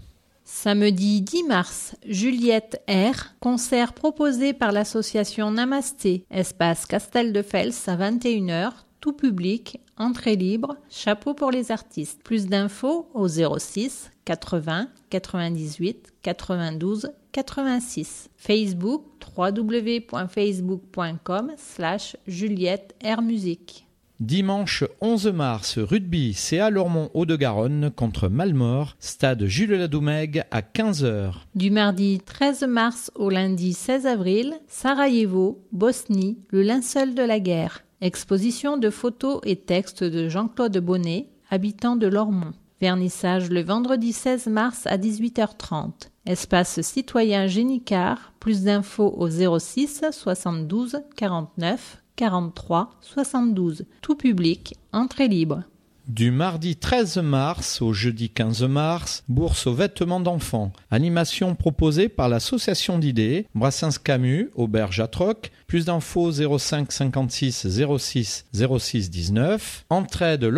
Samedi 10 mars, Juliette R, concert proposé par l'association Namasté, espace Castel de Fels à 21h, tout public, entrée libre, chapeau pour les artistes. Plus d'infos au 06 80 98 92 86. Facebook www.facebook.com slash Juliette R Musique. Dimanche 11 mars, rugby CA Lormont Haut-de-Garonne contre Malmort, stade Jules Ladoumègue à 15h. Du mardi 13 mars au lundi 16 avril, Sarajevo, Bosnie, le linceul de la guerre. Exposition de photos et textes de Jean-Claude Bonnet, habitant de Lormont. Vernissage le vendredi 16 mars à 18h30. Espace citoyen Génicard. Plus d'infos au 06 72 49 43 72. Tout public, entrée libre. Du mardi 13 mars au jeudi 15 mars, bourse aux vêtements d'enfants. Animation proposée par l'association d'idées, Brassens Camus, Auberge à Troc. Plus d'infos 05 56 06 06 19. Entraide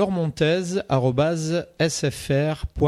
sfr.fr.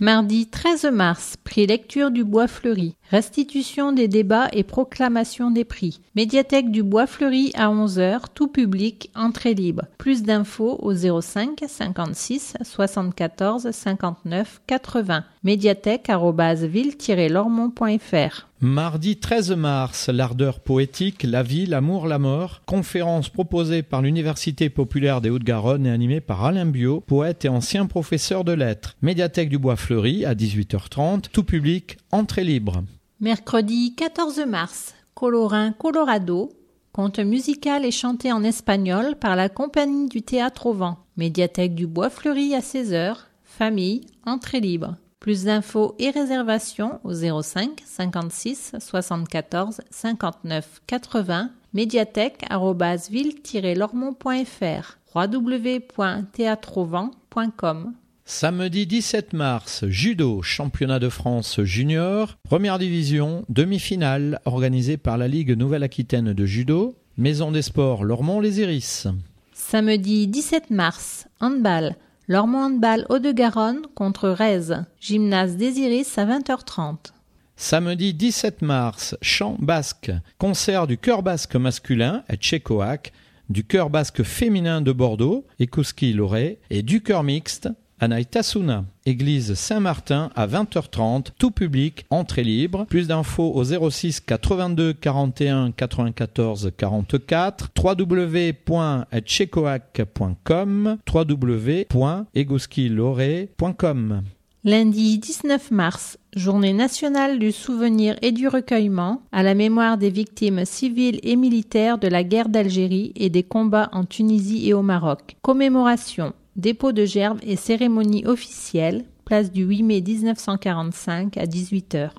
Mardi 13 mars, prix lecture du Bois Fleuri. Restitution des débats et proclamation des prix. Médiathèque du Bois Fleuri à 11h, tout public, entrée libre. Plus d'infos au 05 56 74 59 80. médiathèque-ville-lormont.fr. Mardi 13 mars, l'ardeur poétique, la vie, l'amour, la mort. Conférence proposée par l'Université populaire des Hauts-de-Garonne et animée par Alain Biot, poète et ancien professeur de lettres. Médiathèque du Bois Fleuri à 18h30, tout public, entrée libre. Mercredi 14 mars, Colorin Colorado, conte musical et chanté en espagnol par la compagnie du théâtre au vent. Médiathèque du Bois Fleuri à 16h, famille, entrée libre. Plus d'infos et réservations au 05 56 74 59 80 médiathèque-ville-lormont.fr www.théâtreauvent.com Samedi 17 mars, judo, championnat de France junior, première division, demi-finale organisée par la Ligue Nouvelle-Aquitaine de judo, Maison des Sports Lormont-les Iris. Samedi 17 mars, handball, Lormont handball Haut-de-Garonne contre Rez, gymnase des Iris à 20h30. Samedi 17 mars, chant basque, concert du chœur basque masculin à Tchécoac, du chœur basque féminin de Bordeaux, Ekouski-Loré, et du chœur mixte Anaïtasuna, église Saint-Martin à 20h30, tout public, entrée libre. Plus d'infos au 06 82 41 94 44, www.checoac.com, www.egoskilore.com. Lundi 19 mars, journée nationale du souvenir et du recueillement à la mémoire des victimes civiles et militaires de la guerre d'Algérie et des combats en Tunisie et au Maroc. Commémoration, dépôt de gerbes et cérémonie officielle, place du 8 mai 1945 à 18h.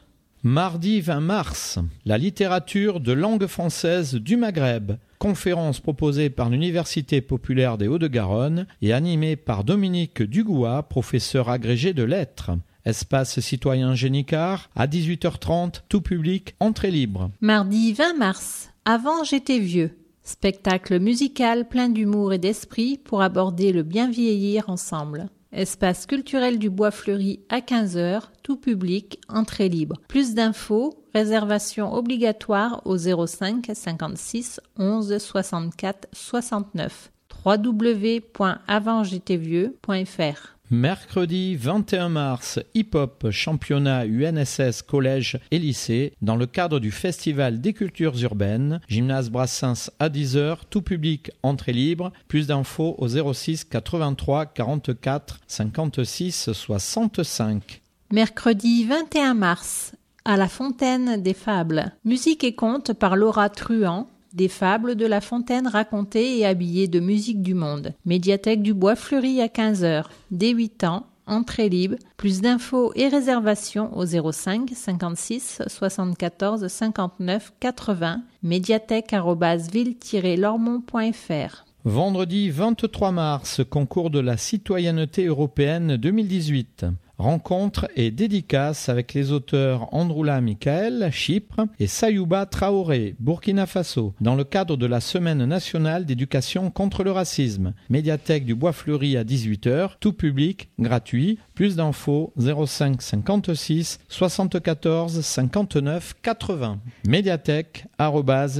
Mardi 20 mars, la littérature de langue française du Maghreb, conférence proposée par l'Université populaire des Hauts-de-Garonne et animée par Dominique Dugois, professeur agrégé de lettres. Espace citoyen Génicard, à 18h30, tout public, entrée libre. Mardi 20 mars, avant j'étais vieux. Spectacle musical plein d'humour et d'esprit pour aborder le bien vieillir ensemble. Espace culturel du Bois Fleuri à 15h, tout public, entrée libre. Plus d'infos, réservation obligatoire au 05 56 11 64 69 www.avantjtvieux.fr Mercredi 21 mars, hip-hop championnat UNSS collège et lycée dans le cadre du Festival des cultures urbaines, gymnase Brassens à 10h, tout public, entrée libre. Plus d'infos au 06 83 44 56 65. Mercredi 21 mars, à la Fontaine des Fables. Musique et contes par Laura Truand, des fables de La Fontaine racontées et habillées de musique du monde. Médiathèque du Bois Fleuri à 15h. Dès 8 ans, entrée libre. Plus d'infos et réservations au 05 56 74 59 80 médiathèque-ville-lormont.fr. Vendredi 23 mars, concours de la citoyenneté européenne 2018. Rencontre et dédicace avec les auteurs Androula Michael, Chypre, et Sayouba Traoré, Burkina Faso, dans le cadre de la Semaine nationale d'éducation contre le racisme. Médiathèque du Bois Fleuri à 18h, tout public, gratuit. Plus d'infos 05 56 74 59 80. Médiathèque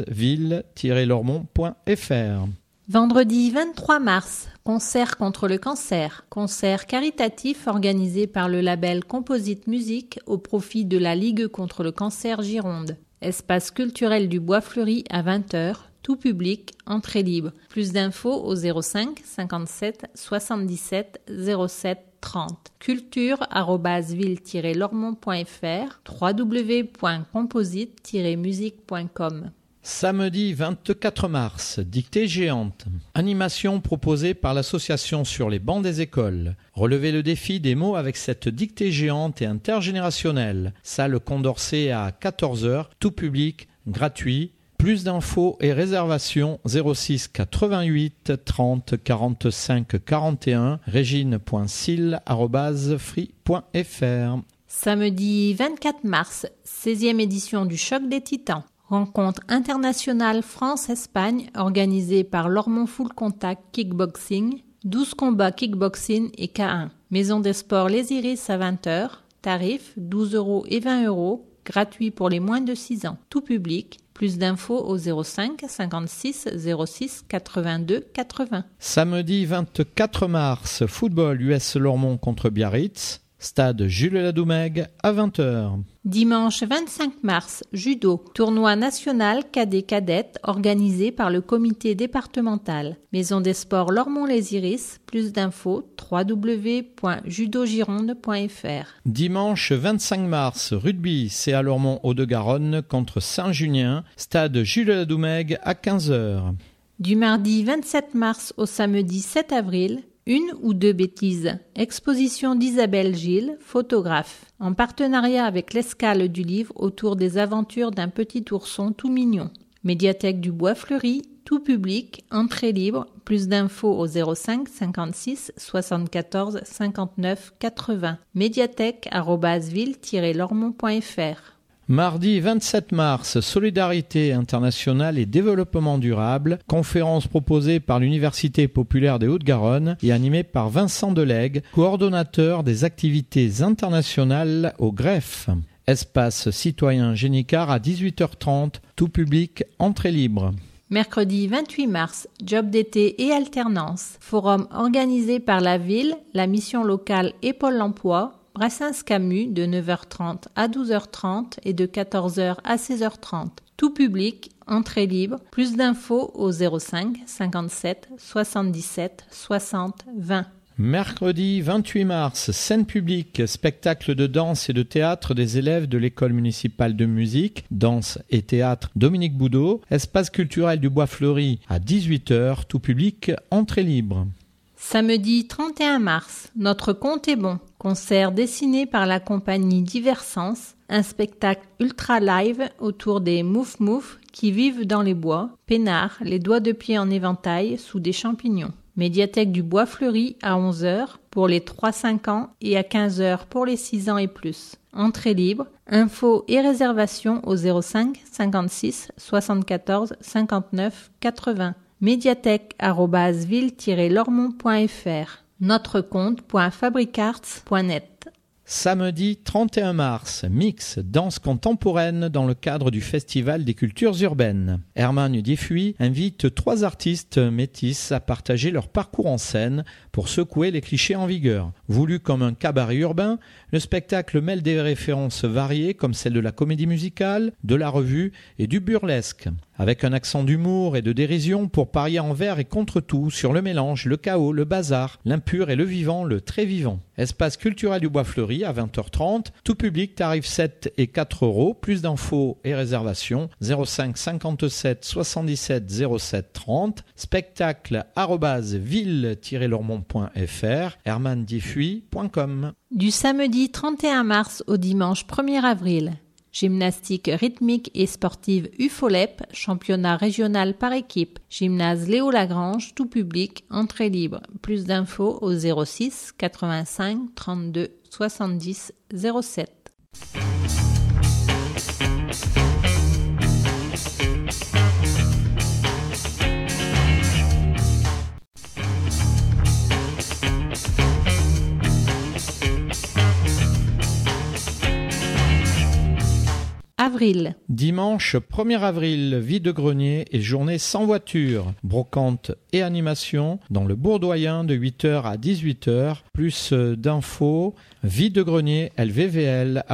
ville-lormont.fr Vendredi 23 mars, concert contre le cancer, concert caritatif organisé par le label Composite Musique au profit de la Ligue contre le cancer Gironde. Espace culturel du Bois Fleuri à 20h, tout public, entrée libre. Plus d'infos au 05 57 77 07 30. culture-ville-lormont.fr www.composite-musique.com Samedi 24 mars, dictée géante. Animation proposée par l'association sur les bancs des écoles. Relevez le défi des mots avec cette dictée géante et intergénérationnelle. Salle Condorcet à 14h, tout public, gratuit. Plus d'infos et réservations 06 88 30 45 41 régine.sil.free.fr Samedi 24 mars, 16e édition du Choc des Titans. Rencontre internationale France-Espagne organisée par Lormont Full Contact Kickboxing, 12 combats kickboxing et K1. Maison des sports Les Iris à 20h, tarif 12 euros et 20 euros, gratuit pour les moins de 6 ans, tout public. Plus d'infos au 05 56 06 82 80. Samedi 24 mars, football US Lormont contre Biarritz. Stade Jules Ladoumègue à 20h. Dimanche 25 mars, judo, tournoi national cadet cadette organisé par le comité départemental. Maison des sports Lormont-les-Iris, plus d'infos www.judogironde.fr. Dimanche 25 mars, rugby, c'est à Lormont Haut-de-Garonne contre Saint-Junien, stade Jules Ladoumègue à 15h. Du mardi 27 mars au samedi 7 avril, une ou deux bêtises. Exposition d'Isabelle Gilles, photographe, en partenariat avec l'escale du livre autour des aventures d'un petit ourson tout mignon. Médiathèque du Bois Fleuri, tout public, entrée libre, plus d'infos au 05 56 74 59 80. médiathèque-ville-lormont.fr Mardi 27 mars, Solidarité internationale et développement durable, conférence proposée par l'Université populaire des Hauts-de-Garonne et animée par Vincent Delegue, coordonnateur des activités internationales au greffe. Espace citoyen Génicard à 18h30, tout public, entrée libre. Mercredi 28 mars, job d'été et alternance. Forum organisé par la ville, la mission locale et Pôle emploi Brassens Camus de 9h30 à 12h30 et de 14h à 16h30. Tout public, entrée libre. Plus d'infos au 05 57 77 60 20. Mercredi 28 mars, scène publique, spectacle de danse et de théâtre des élèves de l'école municipale de musique, danse et théâtre Dominique Boudot, espace culturel du Bois Fleuri à 18h, tout public, entrée libre. Samedi 31 mars, notre compte est bon. Concert dessiné par la compagnie Diversence, un spectacle ultra live autour des mouf mouf qui vivent dans les bois, peinards, les doigts de pied en éventail sous des champignons. Médiathèque du Bois Fleuri à 11h pour les 3-5 ans et à 15h pour les 6 ans et plus. Entrée libre, infos et réservations au 05 56 74 59 80 médiathèque-ville-lormont.fr, notre compte.fabricarts.net. Samedi 31 mars, mix danse contemporaine dans le cadre du Festival des cultures urbaines. Herman Diffuy invite trois artistes métis à partager leur parcours en scène pour secouer les clichés en vigueur. Voulu comme un cabaret urbain, le spectacle mêle des références variées comme celle de la comédie musicale, de la revue et du burlesque avec un accent d'humour et de dérision pour parier envers et contre tout sur le mélange, le chaos, le bazar, l'impur et le vivant, le très vivant. Espace culturel du Bois Fleuri à 20h30, tout public tarif 7 et 4 euros, plus d'infos et réservations 05 57 77 07 30, spectacle ville-lormont.fr, hermandiffuy.com. Du samedi 31 mars au dimanche 1er avril, Gymnastique rythmique et sportive UFOLEP, championnat régional par équipe. Gymnase Léo Lagrange, tout public, entrée libre. Plus d'infos au 06 85 32 70 07. Avril. Dimanche 1er avril, vie de grenier et journée sans voiture, brocante et animation dans le Bourdoyen de 8h à 18h, plus d'infos, vie de grenier lvvl.yahoo.fr.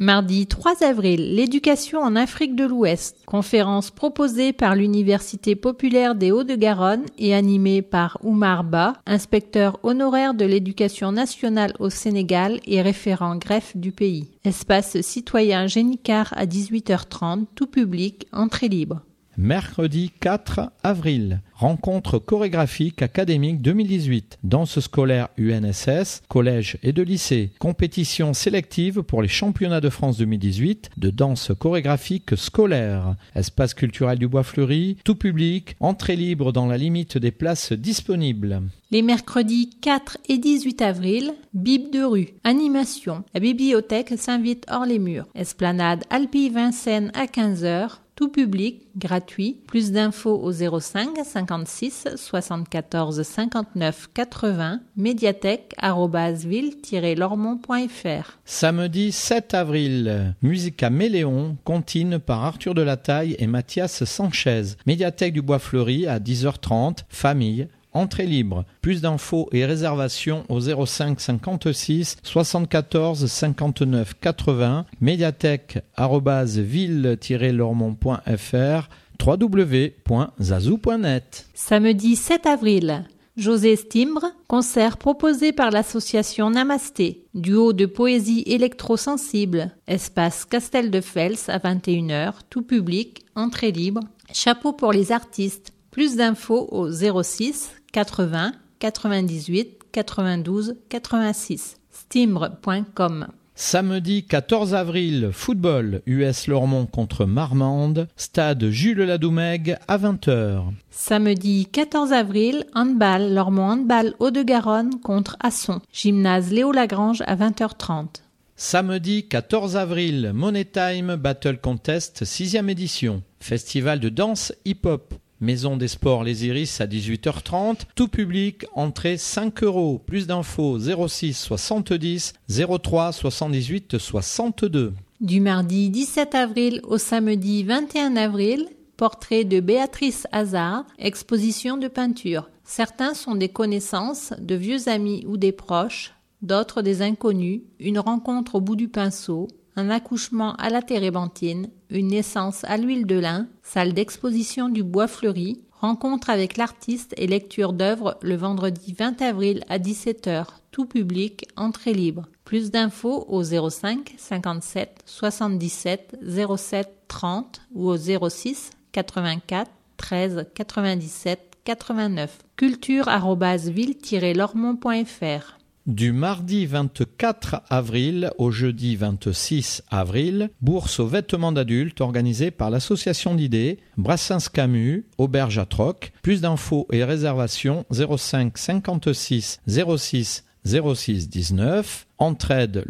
Mardi 3 avril, l'éducation en Afrique de l'Ouest. Conférence proposée par l'Université populaire des Hauts-de-Garonne et animée par Oumar Ba, inspecteur honoraire de l'éducation nationale au Sénégal et référent greffe du pays. Espace citoyen Génicard à 18h30, tout public, entrée libre. Mercredi 4 avril, rencontre chorégraphique académique 2018, danse scolaire UNSS, collège et de lycée, compétition sélective pour les championnats de France 2018 de danse chorégraphique scolaire, espace culturel du Bois Fleuri, tout public, entrée libre dans la limite des places disponibles. Les mercredis 4 et 18 avril, Bib de rue, animation. La bibliothèque s'invite hors les murs. Esplanade Alpi Vincennes à 15h, tout public, gratuit. Plus d'infos au 05 56 74 59 80, médiathèque-ville-lormont.fr. Samedi 7 avril, musique à Méléon, contine par Arthur de la Taille et Mathias Sanchez. Médiathèque du Bois Fleuri à 10h30, famille, entrée libre. Plus d'infos et réservations au 05 56 74 59 80, médiathèque-ville-lormont.fr, www.zazou.net. Samedi 7 avril, José Stimbre, concert proposé par l'association Namasté, duo de poésie électrosensible, espace Castel de Fels à 21h, tout public, entrée libre, chapeau pour les artistes. Plus d'infos au 06 80 98 92 86 stimbre.com. Samedi 14 avril, football, US Lormont contre Marmande, stade Jules Ladoumègue à 20h. Samedi 14 avril, handball, Lormont handball Haut-de-Garonne contre Asson, gymnase Léo Lagrange à 20h30. Samedi 14 avril, Money Time Battle Contest 6e édition, festival de danse hip-hop. Maison des Sports Les Iris à 18h30. Tout public, entrée 5 euros. Plus d'infos 06 70 03 78 62. Du mardi 17 avril au samedi 21 avril, portrait de Béatrice Hazard, exposition de peinture. Certains sont des connaissances, de vieux amis ou des proches, d'autres des inconnus, une rencontre au bout du pinceau, un accouchement à la térébenthine, une naissance à l'huile de lin, salle d'exposition du bois fleuri, rencontre avec l'artiste et lecture d'œuvres le vendredi 20 avril à 17h, tout public, entrée libre. Plus d'infos au 05 57 77 07 30 ou au 06 84 13 97 89. culture-ville-lormont.fr du mardi 24 avril au jeudi 26 avril, bourse aux vêtements d'adultes organisée par l'association d'idées Brassens Camus, Auberge à Troc. Plus d'infos et réservations 05 56 06 06 19 entraide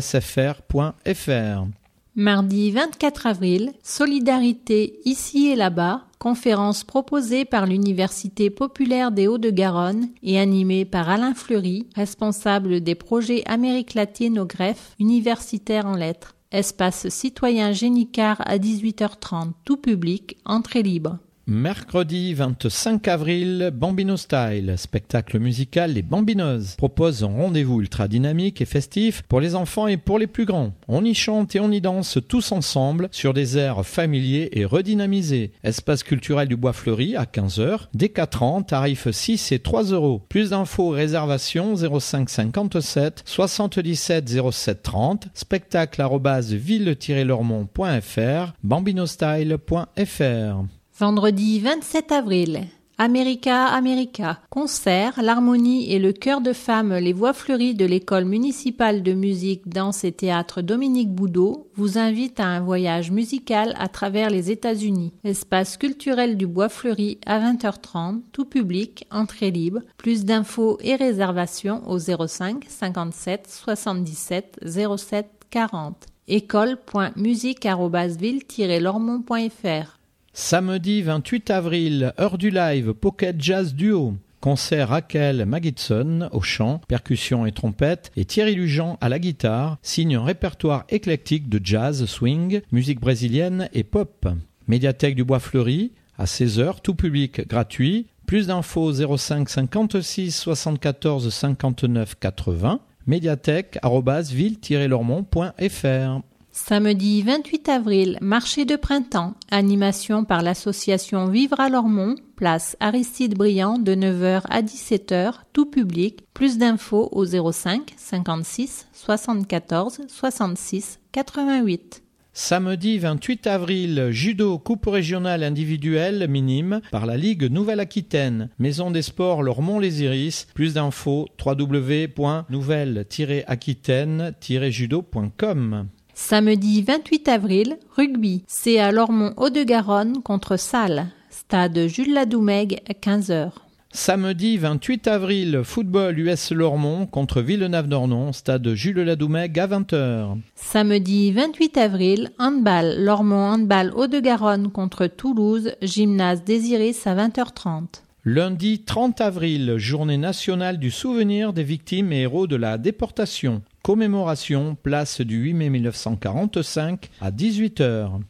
sfr.fr. Mardi 24 avril, Solidarité ici et là-bas, conférence proposée par l'Université populaire des Hauts-de-Garonne et animée par Alain Fleury, responsable des projets Amérique latine au greffe, universitaire en lettres. Espace citoyen Génicard à 18h30, tout public, entrée libre. Mercredi 25 avril, Bambino Style, spectacle musical Les Bambinos, propose un rendez-vous ultra dynamique et festif pour les enfants et pour les plus grands. On y chante et on y danse tous ensemble sur des airs familiers et redynamisés. Espace culturel du Bois Fleuri à 15h, dès 4 ans, tarif 6 et 3 euros. Plus d'infos, réservation 05 57 77 07 30, spectacle ville-lormont.fr, bambinostyle.fr. Vendredi 27 avril. America America. Concert, l'harmonie et le chœur de femmes Les Voix Fleuries de l'école municipale de musique, danse et théâtre Dominique Boudot vous invite à un voyage musical à travers les États-Unis. Espace culturel du Bois Fleuri à 20h30, tout public, entrée libre. Plus d'infos et réservations au 05 57 77 07 40. école.musique-ville-lormont.fr Samedi 28 avril, heure du live, Pocket Jazz Duo. Concert Raquel Magidson au chant, percussion et trompette et Thierry Lujan à la guitare signe un répertoire éclectique de jazz, swing, musique brésilienne et pop. Médiathèque du Bois Fleuri à 16h, tout public gratuit. Plus d'infos 05 56 74 59 80 médiathèque-ville-lormont.fr Samedi 28 avril, marché de printemps, animation par l'association Vivre à Lormont, place Aristide Briand de 9h à 17h, tout public. Plus d'infos au 05 56 74 66 88. Samedi 28 avril, judo coupe régionale individuelle minime par la Ligue Nouvelle-Aquitaine. Maison des sports Lormont-les Iris. Plus d'infos www.nouvelle-aquitaine-judo.com. Samedi 28 avril, rugby. C'est à Lormont Haut-de-Garonne contre Salles. Stade Jules Ladoumègue à 15h. Samedi 28 avril, football US Lormont contre Villeneuve-d'Ornon, stade Jules Ladoumègue à 20h. Samedi 28 avril, handball, Lormont handball Haut-de-Garonne contre Toulouse, gymnase Désiris à 20h30. Lundi 30 avril, journée nationale du souvenir des victimes et héros de la déportation. Commémoration, place du 8 mai 1945 à 18h.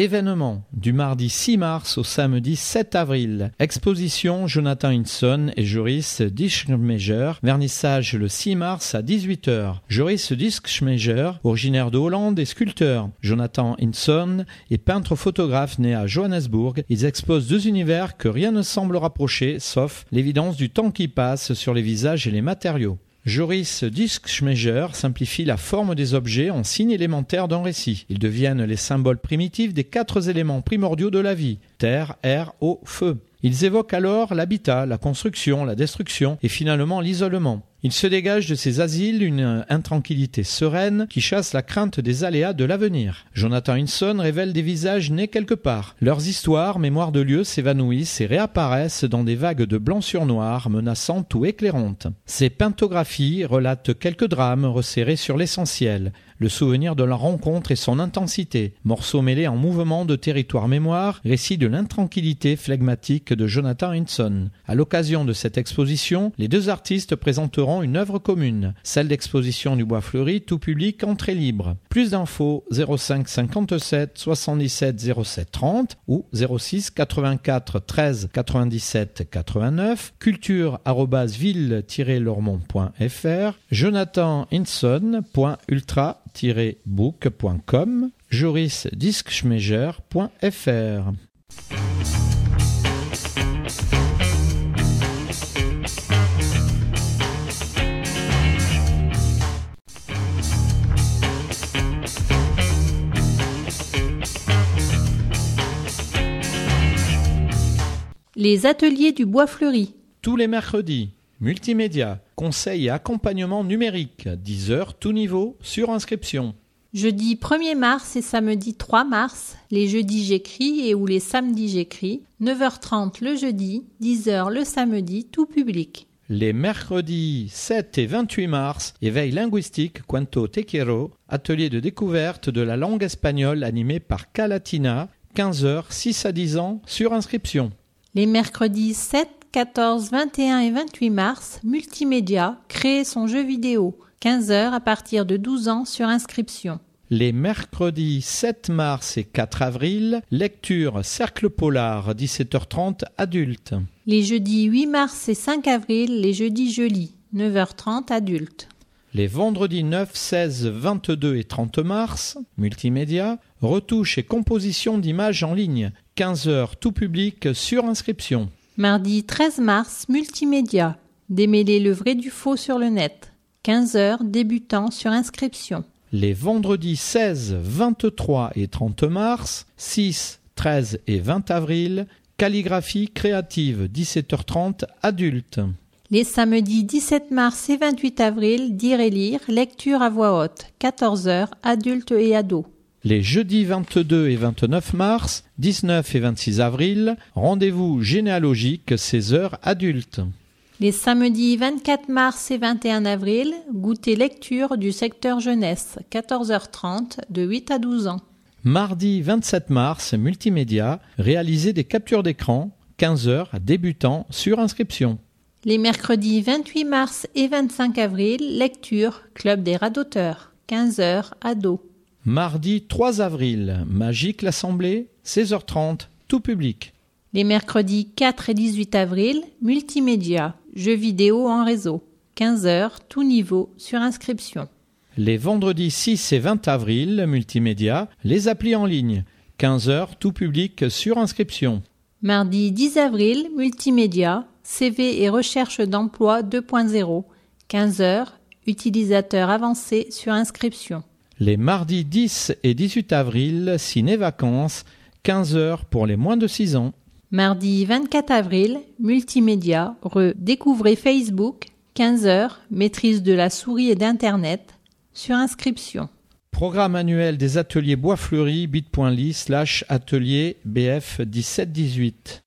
Événements du mardi 6 mars au samedi 7 avril. Exposition Jonathan Hinson et Joris Dischmeger. Vernissage le 6 mars à 18h. Joris Dischmeger, originaire de Hollande et sculpteur. Jonathan Hinson est peintre photographe né à Johannesburg. Ils exposent deux univers que rien ne semble rapprocher sauf l'évidence du temps qui passe sur les visages et les matériaux. Joris Diskschmeger simplifie la forme des objets en signes élémentaires d'un récit. Ils deviennent les symboles primitifs des quatre éléments primordiaux de la vie terre, air, eau, feu. Ils évoquent alors l'habitat, la construction, la destruction et finalement l'isolement. Il se dégage de ces asiles une intranquillité sereine qui chasse la crainte des aléas de l'avenir. Jonathan Hinson révèle des visages nés quelque part. Leurs histoires, mémoires de lieux s'évanouissent et réapparaissent dans des vagues de blanc sur noir, menaçantes ou éclairantes. Ces pintographies relatent quelques drames resserrés sur l'essentiel, le souvenir de la rencontre et son intensité, morceaux mêlés en mouvement de territoire mémoire, récit de l'intranquillité flegmatique de Jonathan Hinson. À l'occasion de cette exposition, les deux artistes présenteront une œuvre commune, celle d'exposition du Bois Fleuri, tout public, entrée libre. Plus d'infos 05 57 77 07 30 ou 06 84 13 97 89, culture ville-lormont.fr, jonathanhinson.ultra bookcom jorisdiskschmeger.fr. Les ateliers du bois fleuri. Tous les mercredis, multimédia, conseils et accompagnement numérique, 10 heures tout niveau, sur inscription. Jeudi 1er mars et samedi 3 mars, les jeudis j'écris et ou les samedis j'écris, 9h30 le jeudi, 10h le samedi, tout public. Les mercredis 7 et 28 mars, éveil linguistique Quanto Tequero, atelier de découverte de la langue espagnole animé par Calatina, 15h 6 à 10 ans, sur inscription. Les mercredis 7, 14, 21 et 28 mars, Multimédia, créer son jeu vidéo, 15h à partir de 12 ans sur inscription. Les mercredis 7 mars et 4 avril, lecture Cercle Polar, 17h30 adultes. Les jeudis 8 mars et 5 avril, les jeudis jeudi, 9h30 adultes. Les vendredis 9, 16, 22 et 30 mars, multimédia, retouche et composition d'images en ligne, 15h tout public sur inscription. Mardi 13 mars, multimédia. Démêler le vrai du faux sur le net. 15h, débutant sur inscription. Les vendredis 16, 23 et 30 mars, 6, 13 et 20 avril, calligraphie créative 17h30 adulte. Les samedis 17 mars et 28 avril, dire et lire, lecture à voix haute, 14h, adultes et ados. Les jeudis 22 et 29 mars, 19 et 26 avril, rendez-vous généalogique 16 heures adultes. Les samedis 24 mars et 21 avril, goûter lecture du secteur jeunesse, 14h30, de 8 à 12 ans. Mardi 27 mars, multimédia, réaliser des captures d'écran, 15h à débutants sur inscription. Les mercredis 28 mars et 25 avril, lecture, club des radoteurs, 15h, ados. Mardi 3 avril, Magique l'Assemblée, 16h30, tout public. Les mercredis 4 et 18 avril, multimédia, jeux vidéo en réseau, 15h, tout niveau, sur inscription. Les vendredis 6 et 20 avril, multimédia, les applis en ligne, 15h, tout public, sur inscription. Mardi 10 avril, multimédia, CV et recherche d'emploi 2.0, 15h, utilisateur avancé sur inscription les mardis 10 et 18 avril, ciné-vacances, 15 heures pour les moins de 6 ans. Mardi 24 avril, multimédia, redécouvrez Facebook, 15 heures, maîtrise de la souris et d'Internet, sur inscription. Programme annuel des ateliers Bois Fleuri, bit.ly slash atelier BF 1718.